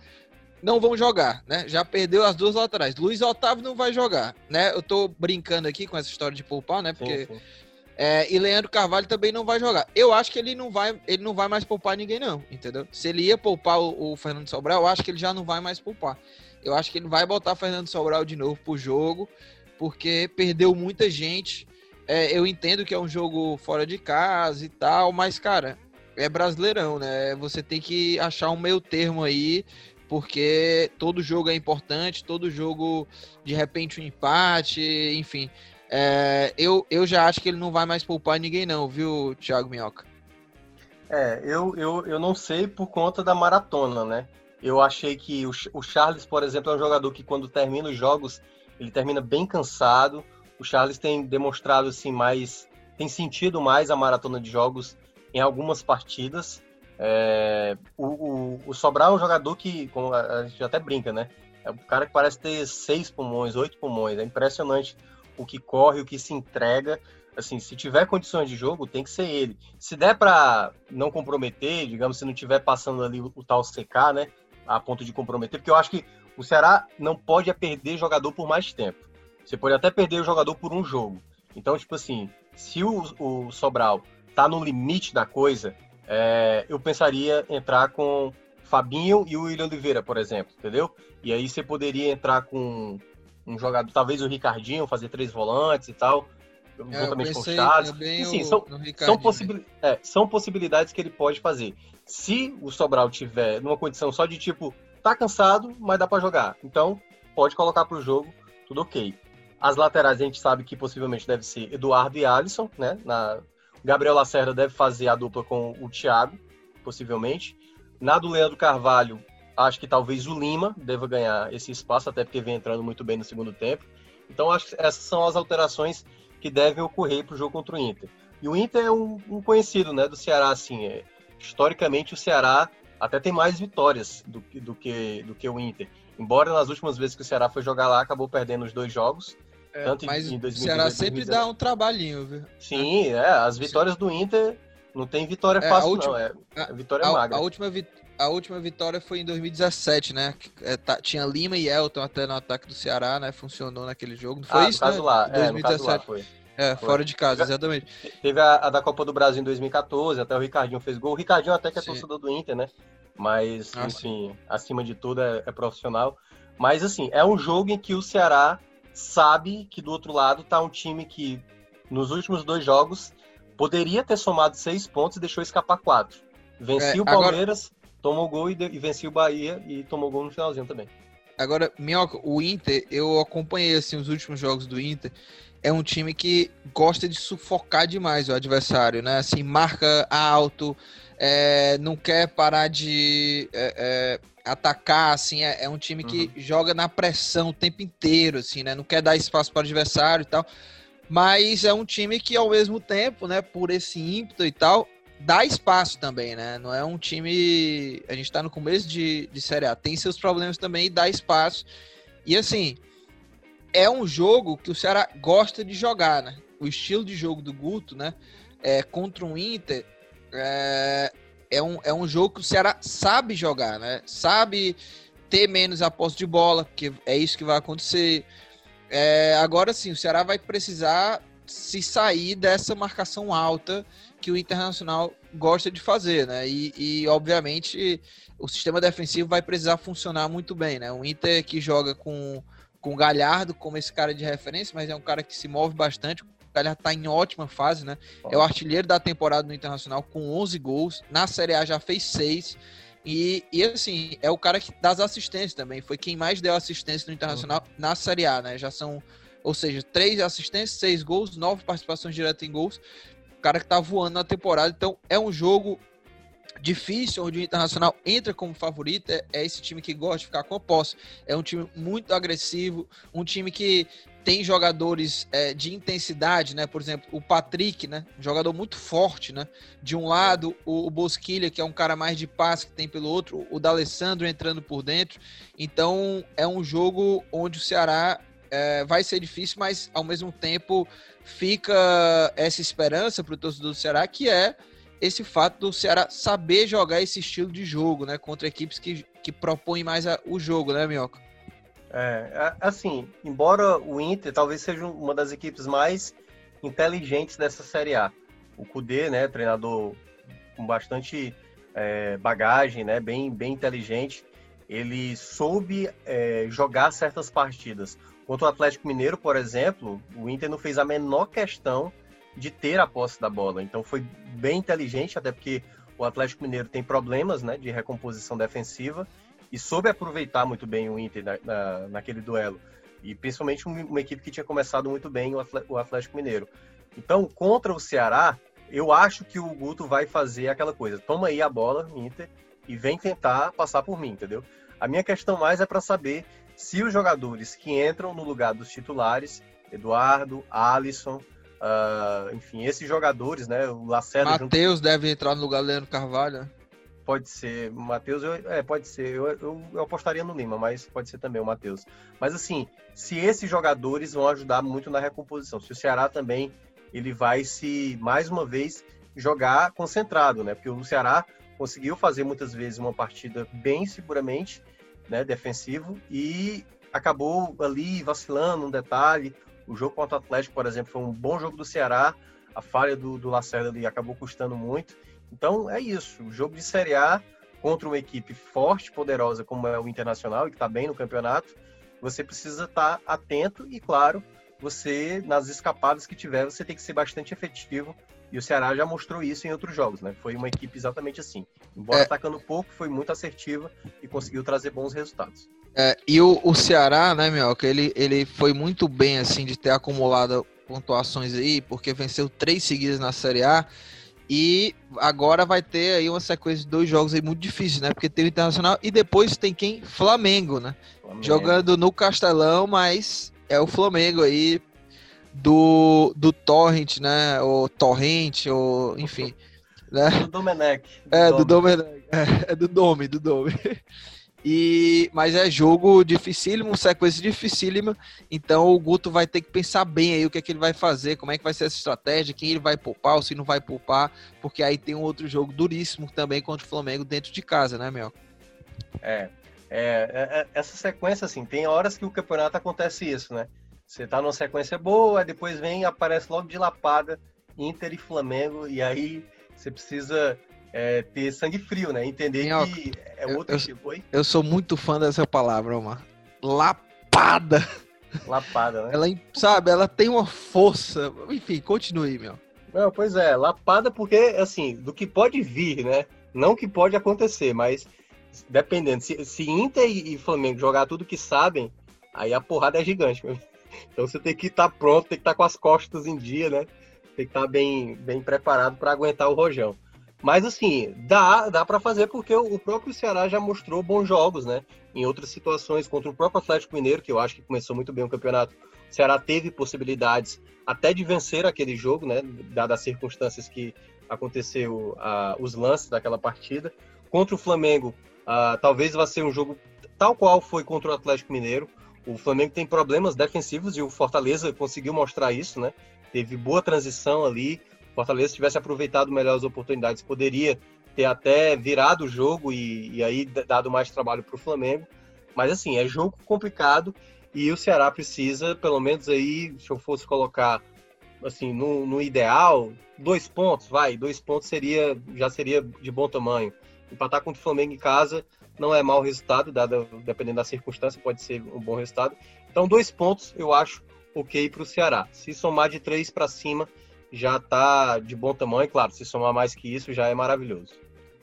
não vão jogar, né? Já perdeu as duas laterais. Luiz Otávio não vai jogar, né? Eu tô brincando aqui com essa história de poupar, né? Porque. É, e Leandro Carvalho também não vai jogar. Eu acho que ele não vai, ele não vai mais poupar ninguém, não, entendeu? Se ele ia poupar o, o Fernando Sobral, eu acho que ele já não vai mais poupar. Eu acho que ele vai botar Fernando Sobral de novo pro jogo, porque perdeu muita gente. É, eu entendo que é um jogo fora de casa e tal, mas, cara, é brasileirão, né? Você tem que achar um meio termo aí, porque todo jogo é importante, todo jogo, de repente, um empate, enfim. É, eu, eu já acho que ele não vai mais poupar ninguém, não, viu, Thiago Minhoca? É, eu, eu, eu não sei por conta da maratona, né? Eu achei que o, o Charles, por exemplo, é um jogador que quando termina os jogos, ele termina bem cansado. O Charles tem demonstrado assim mais, tem sentido mais a maratona de jogos em algumas partidas. É, o, o, o, Sobral é um jogador que, como a gente até brinca, né? É um cara que parece ter seis pulmões, oito pulmões. É impressionante o que corre, o que se entrega. Assim, se tiver condições de jogo, tem que ser ele. Se der para não comprometer, digamos, se não tiver passando ali o, o, tal CK, né, a ponto de comprometer, porque eu acho que o Ceará não pode é perder jogador por mais tempo. Você pode até perder o jogador por um jogo. Então, tipo assim, se o, o Sobral tá no limite da coisa, é, eu pensaria entrar com Fabinho e o William Oliveira, por exemplo, entendeu? E aí você poderia entrar com um jogador, talvez o Ricardinho, fazer três volantes e tal, é, juntamente com o Charles. Sim, são, são, possibil, é, são possibilidades que ele pode fazer. Se o Sobral tiver numa condição só de tipo, tá cansado, mas dá para jogar. Então, pode colocar pro jogo, tudo ok. As laterais a gente sabe que possivelmente deve ser Eduardo e Alisson, né? Na, Gabriel Lacerda deve fazer a dupla com o Thiago, possivelmente. Na do Leandro Carvalho, Acho que talvez o Lima deva ganhar esse espaço, até porque vem entrando muito bem no segundo tempo. Então, acho que essas são as alterações que devem ocorrer para o jogo contra o Inter. E o Inter é um, um conhecido né, do Ceará, assim. É, historicamente, o Ceará até tem mais vitórias do, do, que, do que o Inter. Embora nas últimas vezes que o Ceará foi jogar lá, acabou perdendo os dois jogos. É, tanto mas em 2018, o Ceará sempre dá um trabalhinho, viu? Sim, é. As vitórias Sim. do Inter não tem vitória é, fácil, última, não. É, a, vitória a, magra. A última, a última vitória foi em 2017, né? É, tá, tinha Lima e Elton até no ataque do Ceará, né? Funcionou naquele jogo. Não foi ah, isso, caso né? lá. 2017. É, lá foi. É, foi. fora de casa, exatamente. Teve a, a, da Copa do Brasil em 2014, até o Ricardinho fez gol. O Ricardinho até que é Sim. torcedor do Inter, né? Mas, ah, enfim, sim. acima de tudo é, é profissional. Mas, assim, é um jogo em que o Ceará sabe que do outro lado tá um time que, nos últimos dois jogos, poderia ter somado seis pontos e deixou escapar quatro. Vencia é, o Palmeiras, agora... tomou gol e, e vencia o Bahia e tomou gol no finalzinho também. Agora, Minhoca, o Inter, eu acompanhei assim, os últimos jogos do Inter. É um time que gosta de sufocar demais o adversário, né? Assim, marca alto, é, não quer parar de é, é, atacar, assim, é, é um time que uhum. joga na pressão o tempo inteiro, assim, né? Não quer dar espaço para o adversário e tal. Mas é um time que, ao mesmo tempo, né, por esse ímpeto e tal, dá espaço também, né? Não é um time. A gente está no começo de, de Série A, tem seus problemas também e dá espaço. E assim, é um jogo que o Ceará gosta de jogar, né? O estilo de jogo do Guto, né? É, contra um Inter, é, é, um, é um jogo que o Ceará sabe jogar, né? Sabe ter menos a posse de bola, porque é isso que vai acontecer. É, agora sim, o Ceará vai precisar se sair dessa marcação alta que o Internacional gosta de fazer, né? E, e, obviamente o sistema defensivo vai precisar funcionar muito bem, né? O Inter que joga com com Galhardo como esse cara de referência, mas é um cara que se move bastante. O Galhardo está em ótima fase, né? É o artilheiro da temporada no Internacional com 11 gols. Na Série A já fez 6. E, e assim, é o cara que das assistências também. Foi quem mais deu assistência no Internacional uhum. na Série A, né? Já são, ou seja, três assistências, seis gols, nove participações diretas em gols cara que tá voando na temporada. Então é um jogo difícil, onde o Internacional entra como favorito, é, é, esse time que gosta de ficar com a posse. É um time muito agressivo, um time que tem jogadores é, de intensidade, né? Por exemplo, o Patrick, né? Um jogador muito forte, né? De um lado, o, o Bosquilha, que é um cara mais de passe que tem pelo outro, o D'Alessandro entrando por dentro. Então, é um jogo onde o Ceará é, vai ser difícil, mas ao mesmo tempo fica essa esperança para o torcedor do Ceará, que é esse fato do Ceará saber jogar esse estilo de jogo, né? Contra equipes que, que propõem mais a, o jogo, né, Minhoca? É, assim, embora o Inter talvez seja uma das equipes mais inteligentes dessa Série A. O Kudê, né, treinador com bastante é, bagagem, né, bem, bem inteligente, ele soube é, jogar certas partidas. Contra o Atlético Mineiro, por exemplo, o Inter não fez a menor questão de ter a posse da bola. Então foi bem inteligente, até porque o Atlético Mineiro tem problemas né, de recomposição defensiva e soube aproveitar muito bem o Inter na, na, naquele duelo. E principalmente uma, equipe que tinha começado muito bem, o Atlético Mineiro. Então, contra o Ceará, eu acho que o Guto vai fazer aquela coisa: toma aí a bola, Inter, e vem tentar passar por mim, entendeu? A minha questão mais é para saber se os jogadores que entram no lugar dos titulares, Eduardo, Alisson, uh, enfim, esses jogadores, né? O Lacerda. Matheus junto... deve entrar no lugar do Leandro Carvalho. Pode ser, Matheus, é, pode ser. Eu, eu, eu, apostaria no Lima, mas pode ser também o Matheus. Mas assim, se esses jogadores vão ajudar muito na recomposição, se o Ceará também ele vai se mais uma vez jogar concentrado, né? Porque o Ceará conseguiu fazer muitas vezes uma partida bem seguramente né, defensivo, e acabou ali vacilando um detalhe. O jogo contra o Atlético, por exemplo, foi um bom jogo do Ceará, a falha do, do Lacerda ali acabou custando muito. Então é isso, o jogo de Série A contra uma equipe forte, poderosa como é o Internacional e que está bem no campeonato, você precisa estar tá atento e, claro, você, nas escapadas que tiver, você tem que ser bastante efetivo e o Ceará já mostrou isso em outros jogos, né? Foi uma equipe exatamente assim. Embora é. atacando pouco, foi muito assertiva e conseguiu trazer bons resultados. É, e o, o Ceará, né, Mioca, ele, ele foi muito bem, assim, de ter acumulado pontuações aí, porque venceu três seguidas na Série A. E agora vai ter aí uma sequência de dois jogos aí muito difíceis, né? Porque tem o Internacional e depois tem quem? Flamengo, né? Flamengo. Jogando no Castelão, mas é o Flamengo aí do, do Torrent, né? Ou Torrent, ou enfim. Né? Do Domenech. Do é, Dome. do Domenech. É, é, do Dome, do Dome. E, mas é jogo dificílimo, sequência dificílima. Então o Guto vai ter que pensar bem aí o que é que ele vai fazer, como é que vai ser essa estratégia, quem ele vai poupar ou se não vai poupar, porque aí tem um outro jogo duríssimo também contra o Flamengo dentro de casa, né, Mel? É, é, é, é, essa sequência, assim, tem horas que o campeonato acontece isso, né? Você tá numa sequência boa, depois vem aparece logo de lapada Inter e Flamengo, e aí você precisa é, ter sangue frio, né? Entender Minhoca, que é outro eu, tipo. Oi? Eu sou muito fã dessa palavra, Omar. Lapada. Lapada, né? Ela, sabe, ela tem uma força. Enfim, continue, meu. Não, pois é, lapada porque, assim, do que pode vir, né? Não que pode acontecer, mas dependendo. Se, se Inter e Flamengo jogar tudo que sabem, aí a porrada é gigante, meu. Então você tem que estar tá pronto, tem que estar tá com as costas em dia, né? Tem que estar tá bem, bem preparado para aguentar o rojão. Mas assim, dá, dá para fazer porque o próprio Ceará já mostrou bons jogos, né? Em outras situações, contra o próprio Atlético Mineiro, que eu acho que começou muito bem o campeonato. O Ceará teve possibilidades até de vencer aquele jogo, né? Dadas as circunstâncias que aconteceu, uh, os lances daquela partida. Contra o Flamengo, uh, talvez vá ser um jogo tal qual foi contra o Atlético Mineiro. O Flamengo tem problemas defensivos e o Fortaleza conseguiu mostrar isso, né? Teve boa transição ali, Fortaleza tivesse aproveitado melhor as oportunidades, poderia ter até virado o jogo e, e aí dado mais trabalho para o Flamengo. Mas assim, é jogo complicado e o Ceará precisa, pelo menos aí, se eu fosse colocar assim, no, no ideal, dois pontos, vai, dois pontos seria já seria de bom tamanho. Empatar contra o Flamengo em casa não é mau resultado, dado, dependendo da circunstância, pode ser um bom resultado. Então, dois pontos eu acho ok para o Ceará. Se somar de três para cima, já tá de bom tamanho, claro, se somar mais que isso já é maravilhoso.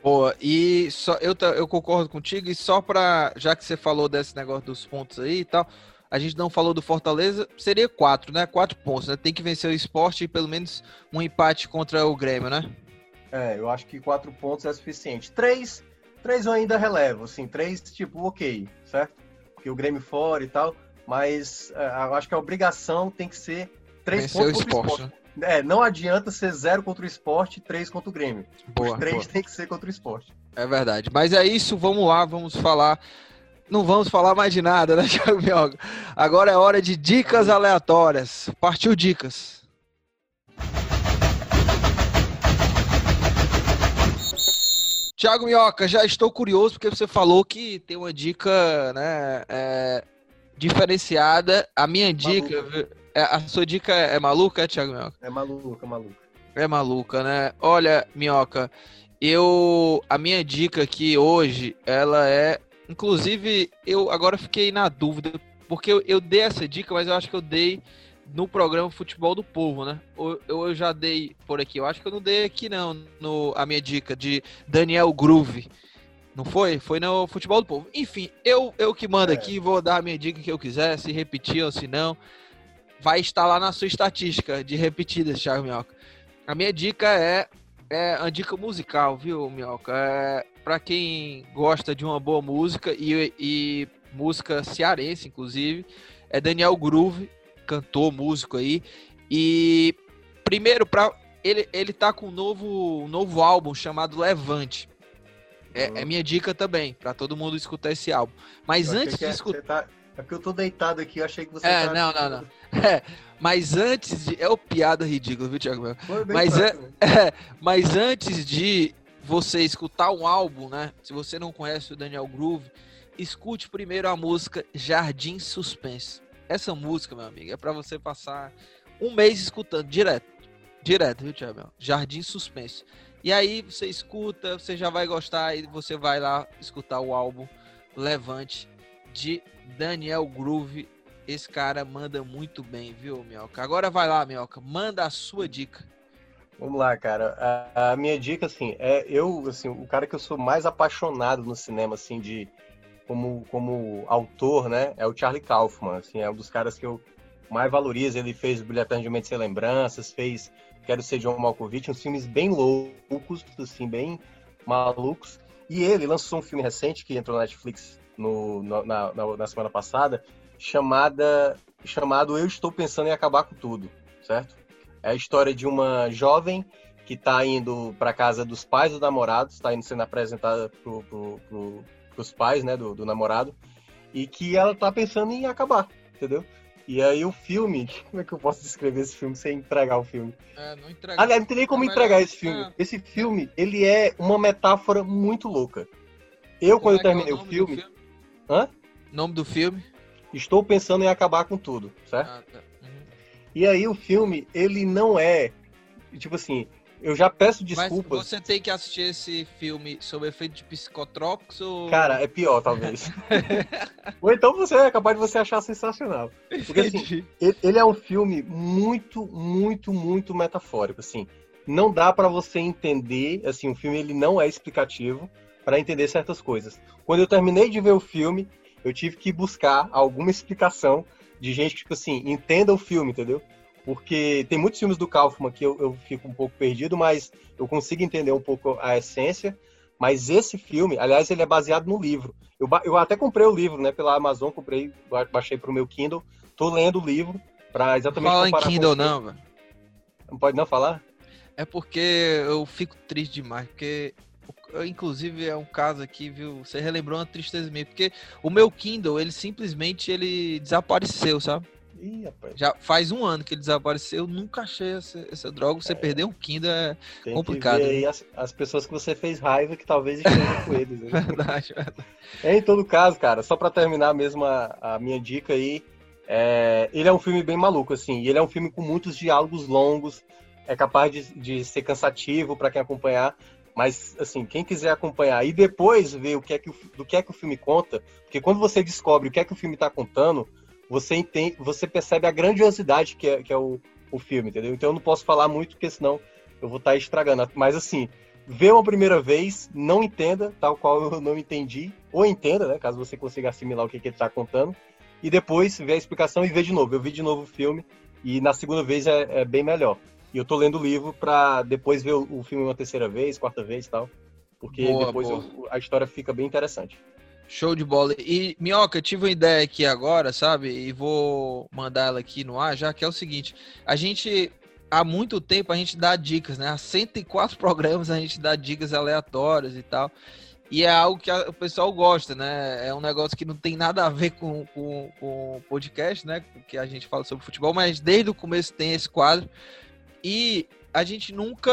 Boa, e só eu, eu concordo contigo, e só para já que você falou desse negócio dos pontos aí e tal, a gente não falou do Fortaleza, seria quatro, né? Quatro pontos, né? Tem que vencer o esporte e pelo menos um empate contra o Grêmio, né? É, eu acho que quatro pontos é suficiente. Três, três eu ainda relevo, assim, três, tipo, ok, certo? Porque o Grêmio fora e tal, mas é, eu acho que a obrigação tem que ser três vencer pontos o esporte, esporte. Né? É, não adianta ser zero contra o esporte e três contra o Grêmio. Boa, Os três boa. tem que ser contra o esporte. É verdade. Mas é isso, vamos lá, vamos falar. Não vamos falar mais de nada, né, <laughs> Thiago Mioga? Agora é hora de dicas aleatórias. Partiu dicas. Tiago Minhoca, já estou curioso porque você falou que tem uma dica né, é, diferenciada. A minha dica, é, a sua dica é, é maluca, é, Thiago Minhoca? É maluca, maluca. É maluca, né? Olha, Minhoca, eu. A minha dica aqui hoje, ela é. Inclusive, eu agora fiquei na dúvida, porque eu, eu dei essa dica, mas eu acho que eu dei no programa Futebol do Povo, né? Eu, eu já dei por aqui. Eu acho que eu não dei aqui, não, no, a minha dica de Daniel Groove. Não foi? Foi no Futebol do Povo. Enfim, eu, eu que mando é. aqui, vou dar a minha dica que eu quiser, se repetir ou se não vai estar lá na sua estatística de repetidas, Thiago Minhoca. A minha dica é, é a dica musical, viu, Minhoca? É, para quem gosta de uma boa música e, e música cearense, inclusive, é Daniel Groove, cantor, músico aí. E primeiro, para ele, ele tá com um novo, um novo álbum chamado Levante. É, uhum. é minha dica também, para todo mundo escutar esse álbum. Mas eu antes de escutar. Tá... É porque eu tô deitado aqui, eu achei que você É, tá... não, não, não. <laughs> É, mas antes de. É o piada ridícula, viu, Thiago? Mas, fácil, né? <laughs> é, mas antes de você escutar um álbum, né? Se você não conhece o Daniel Groove, escute primeiro a música Jardim Suspense. Essa música, meu amigo, é para você passar um mês escutando direto. Direto, viu, Thiago? Jardim Suspense. E aí você escuta, você já vai gostar e você vai lá escutar o álbum Levante de Daniel Groove. Esse cara manda muito bem, viu, Mioca? Agora vai lá, Mioca, manda a sua dica. Vamos lá, cara. A, a, minha dica, assim, é eu, assim, o cara que eu sou mais apaixonado no cinema, assim, de como, como autor, né, é o Charlie Kaufman, assim, é um dos caras que eu mais valorizo. Ele fez Brilhantante de Mente Sem Lembranças, fez Quero Ser John Malkovich, uns filmes bem loucos, assim, bem malucos. E ele lançou um filme recente que entrou na Netflix no, na, na, na, semana passada, chamada, chamado Eu Estou Pensando em Acabar com Tudo, certo? É a história de uma jovem que está indo para casa dos pais do namorado, está indo sendo apresentada pro, pro, pro, pros pais, né, do, do namorado, e que ela tá pensando em acabar, entendeu? E aí o filme, <laughs> como é que eu posso descrever esse filme sem entregar o filme? É, não entregar. Aliás, não tem nem como entregar esse filme. É. Esse filme, ele é uma metáfora muito louca. Eu, como quando eu é terminei é o, o filme... filme... Hã? Nome do filme? Estou pensando em acabar com tudo, certo? Ah, tá. uhum. E aí o filme, ele não é... Tipo assim, eu já peço desculpas. Mas você tem que assistir esse filme sob efeito de psicotrópicos ou. Cara, é pior, talvez. <laughs> ou então você é capaz de você achar sensacional. Porque assim, ele é um filme muito, muito, muito metafórico. Assim, não dá para você entender. Assim, o filme ele não é explicativo para entender certas coisas. Quando eu terminei de ver o filme, eu tive que buscar alguma explicação de gente que, tipo assim, entenda o filme, entendeu? porque tem muitos filmes do Kaufman que eu, eu fico um pouco perdido, mas eu consigo entender um pouco a essência. Mas esse filme, aliás, ele é baseado no livro. Eu, eu até comprei o livro, né, pela Amazon, comprei, baixei para o meu Kindle, tô lendo o livro para exatamente Fala em Kindle não, velho. Não pode não falar? É porque eu fico triste demais, porque inclusive é um caso aqui, viu? Você relembrou uma tristeza minha, porque o meu Kindle, ele simplesmente ele desapareceu, sabe? Ih, rapaz. Já faz um ano que ele desapareceu, nunca achei essa, essa droga. Você é. perder um Kindle é Tem complicado. Que aí as, as, pessoas que você fez raiva que talvez estejam com eles. Né? <laughs> verdade, verdade. Em todo caso, cara, só para terminar mesmo a, a, minha dica aí, é, ele é um filme bem maluco, assim. ele é um filme com muitos diálogos longos, é capaz de, de ser cansativo para quem acompanhar. Mas, assim, quem quiser acompanhar e depois ver o que é que, do que é que o filme conta, porque quando você descobre o que é que o filme está contando, você entende, você percebe a grandiosidade que é, que é o, o filme, entendeu? Então eu não posso falar muito, porque senão eu vou estar tá estragando. Mas assim, vê uma primeira vez, não entenda, tal qual eu não entendi, ou entenda, né? Caso você consiga assimilar o que, que ele está contando, e depois vê a explicação e vê de novo. Eu vi de novo o filme, e na segunda vez é, é bem melhor. E eu tô lendo o livro para depois ver o, o, filme uma terceira vez, quarta vez e tal. Porque boa, depois boa. Eu, a história fica bem interessante. Show de bola. E, Minhoca, eu tive uma ideia aqui agora, sabe? E vou mandar ela aqui no ar, já que é o seguinte: a gente, há muito tempo, a gente dá dicas, né? Há 104 <laughs> programas a gente dá dicas aleatórias e tal. E é algo que a, o pessoal gosta, né? É um negócio que não tem nada a ver com, com, com o podcast, né? Que a gente fala sobre futebol, mas desde o começo tem esse quadro. E a gente nunca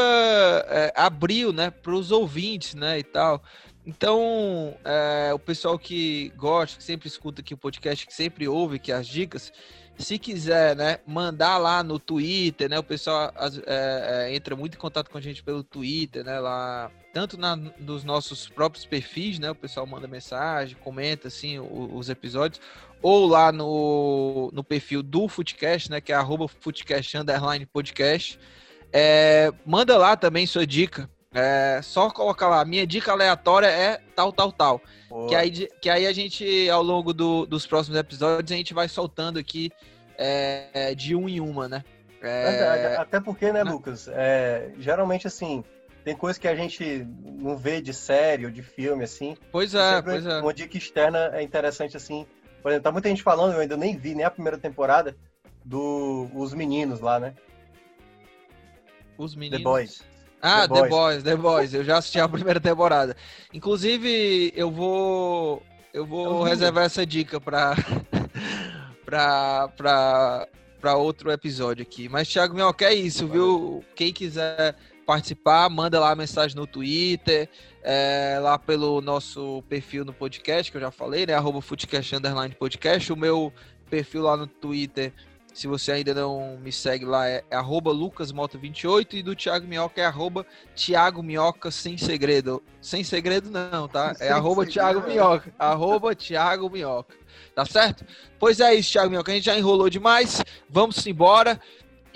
é, abriu, né, para os ouvintes, né, e tal. Então, é, o pessoal que gosta, que sempre escuta aqui o podcast, que sempre ouve aqui as dicas, se quiser, né, mandar lá no Twitter, né, o pessoal é, é, entra muito em contato com a gente pelo Twitter, né, lá, tanto na, nos nossos próprios perfis, né, o pessoal manda mensagem, comenta, assim, os episódios, ou lá no, no perfil do Footcast, né, que é arroba Footcast underline podcast, é, manda lá também sua dica, é só colocar lá, minha dica aleatória é tal, tal, tal. Que aí, que aí a gente, ao longo do, dos próximos episódios, a gente vai soltando aqui é, de um em uma, né? É... Até porque, né, né? Lucas? É, geralmente, assim, tem coisa que a gente não vê de série ou de filme, assim. Pois é, pois é. Uma dica externa é interessante, assim. Por exemplo, tá muita gente falando, eu ainda nem vi nem a primeira temporada, do Os Meninos lá, né? Os Meninos? The Boys. Ah, The Boys. The Boys, The Boys. Eu já assisti a primeira temporada. Inclusive, eu vou eu vou reservar essa dica para <laughs> para para para outro episódio aqui. Mas Thiago Minhoca é isso, viu? Quem quiser participar, manda lá a mensagem no Twitter, é, lá pelo nosso perfil no podcast, que eu já falei, né? Arroba Footcast Underline Podcast. O meu perfil lá no Twitter se você ainda não me segue lá, é, é lucasmoto28 e do Thiago Minhoca é arroba Thiago Minhoca sem segredo. Sem segredo não, tá? É arroba Thiago Minhoca. Arroba Thiago Minhoca. Tá certo? Pois é isso, Thiago Minhoca. A gente já enrolou demais. Vamos embora.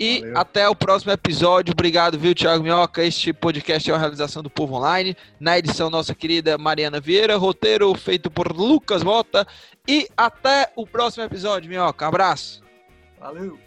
E Valeu. até o próximo episódio. Obrigado, viu, Thiago Minhoca? Este podcast é uma realização do Povo Online. Na edição, nossa querida Mariana Vieira. Roteiro feito por Lucas Mota. E até o próximo episódio, Minhoca. Abraço. Valeu!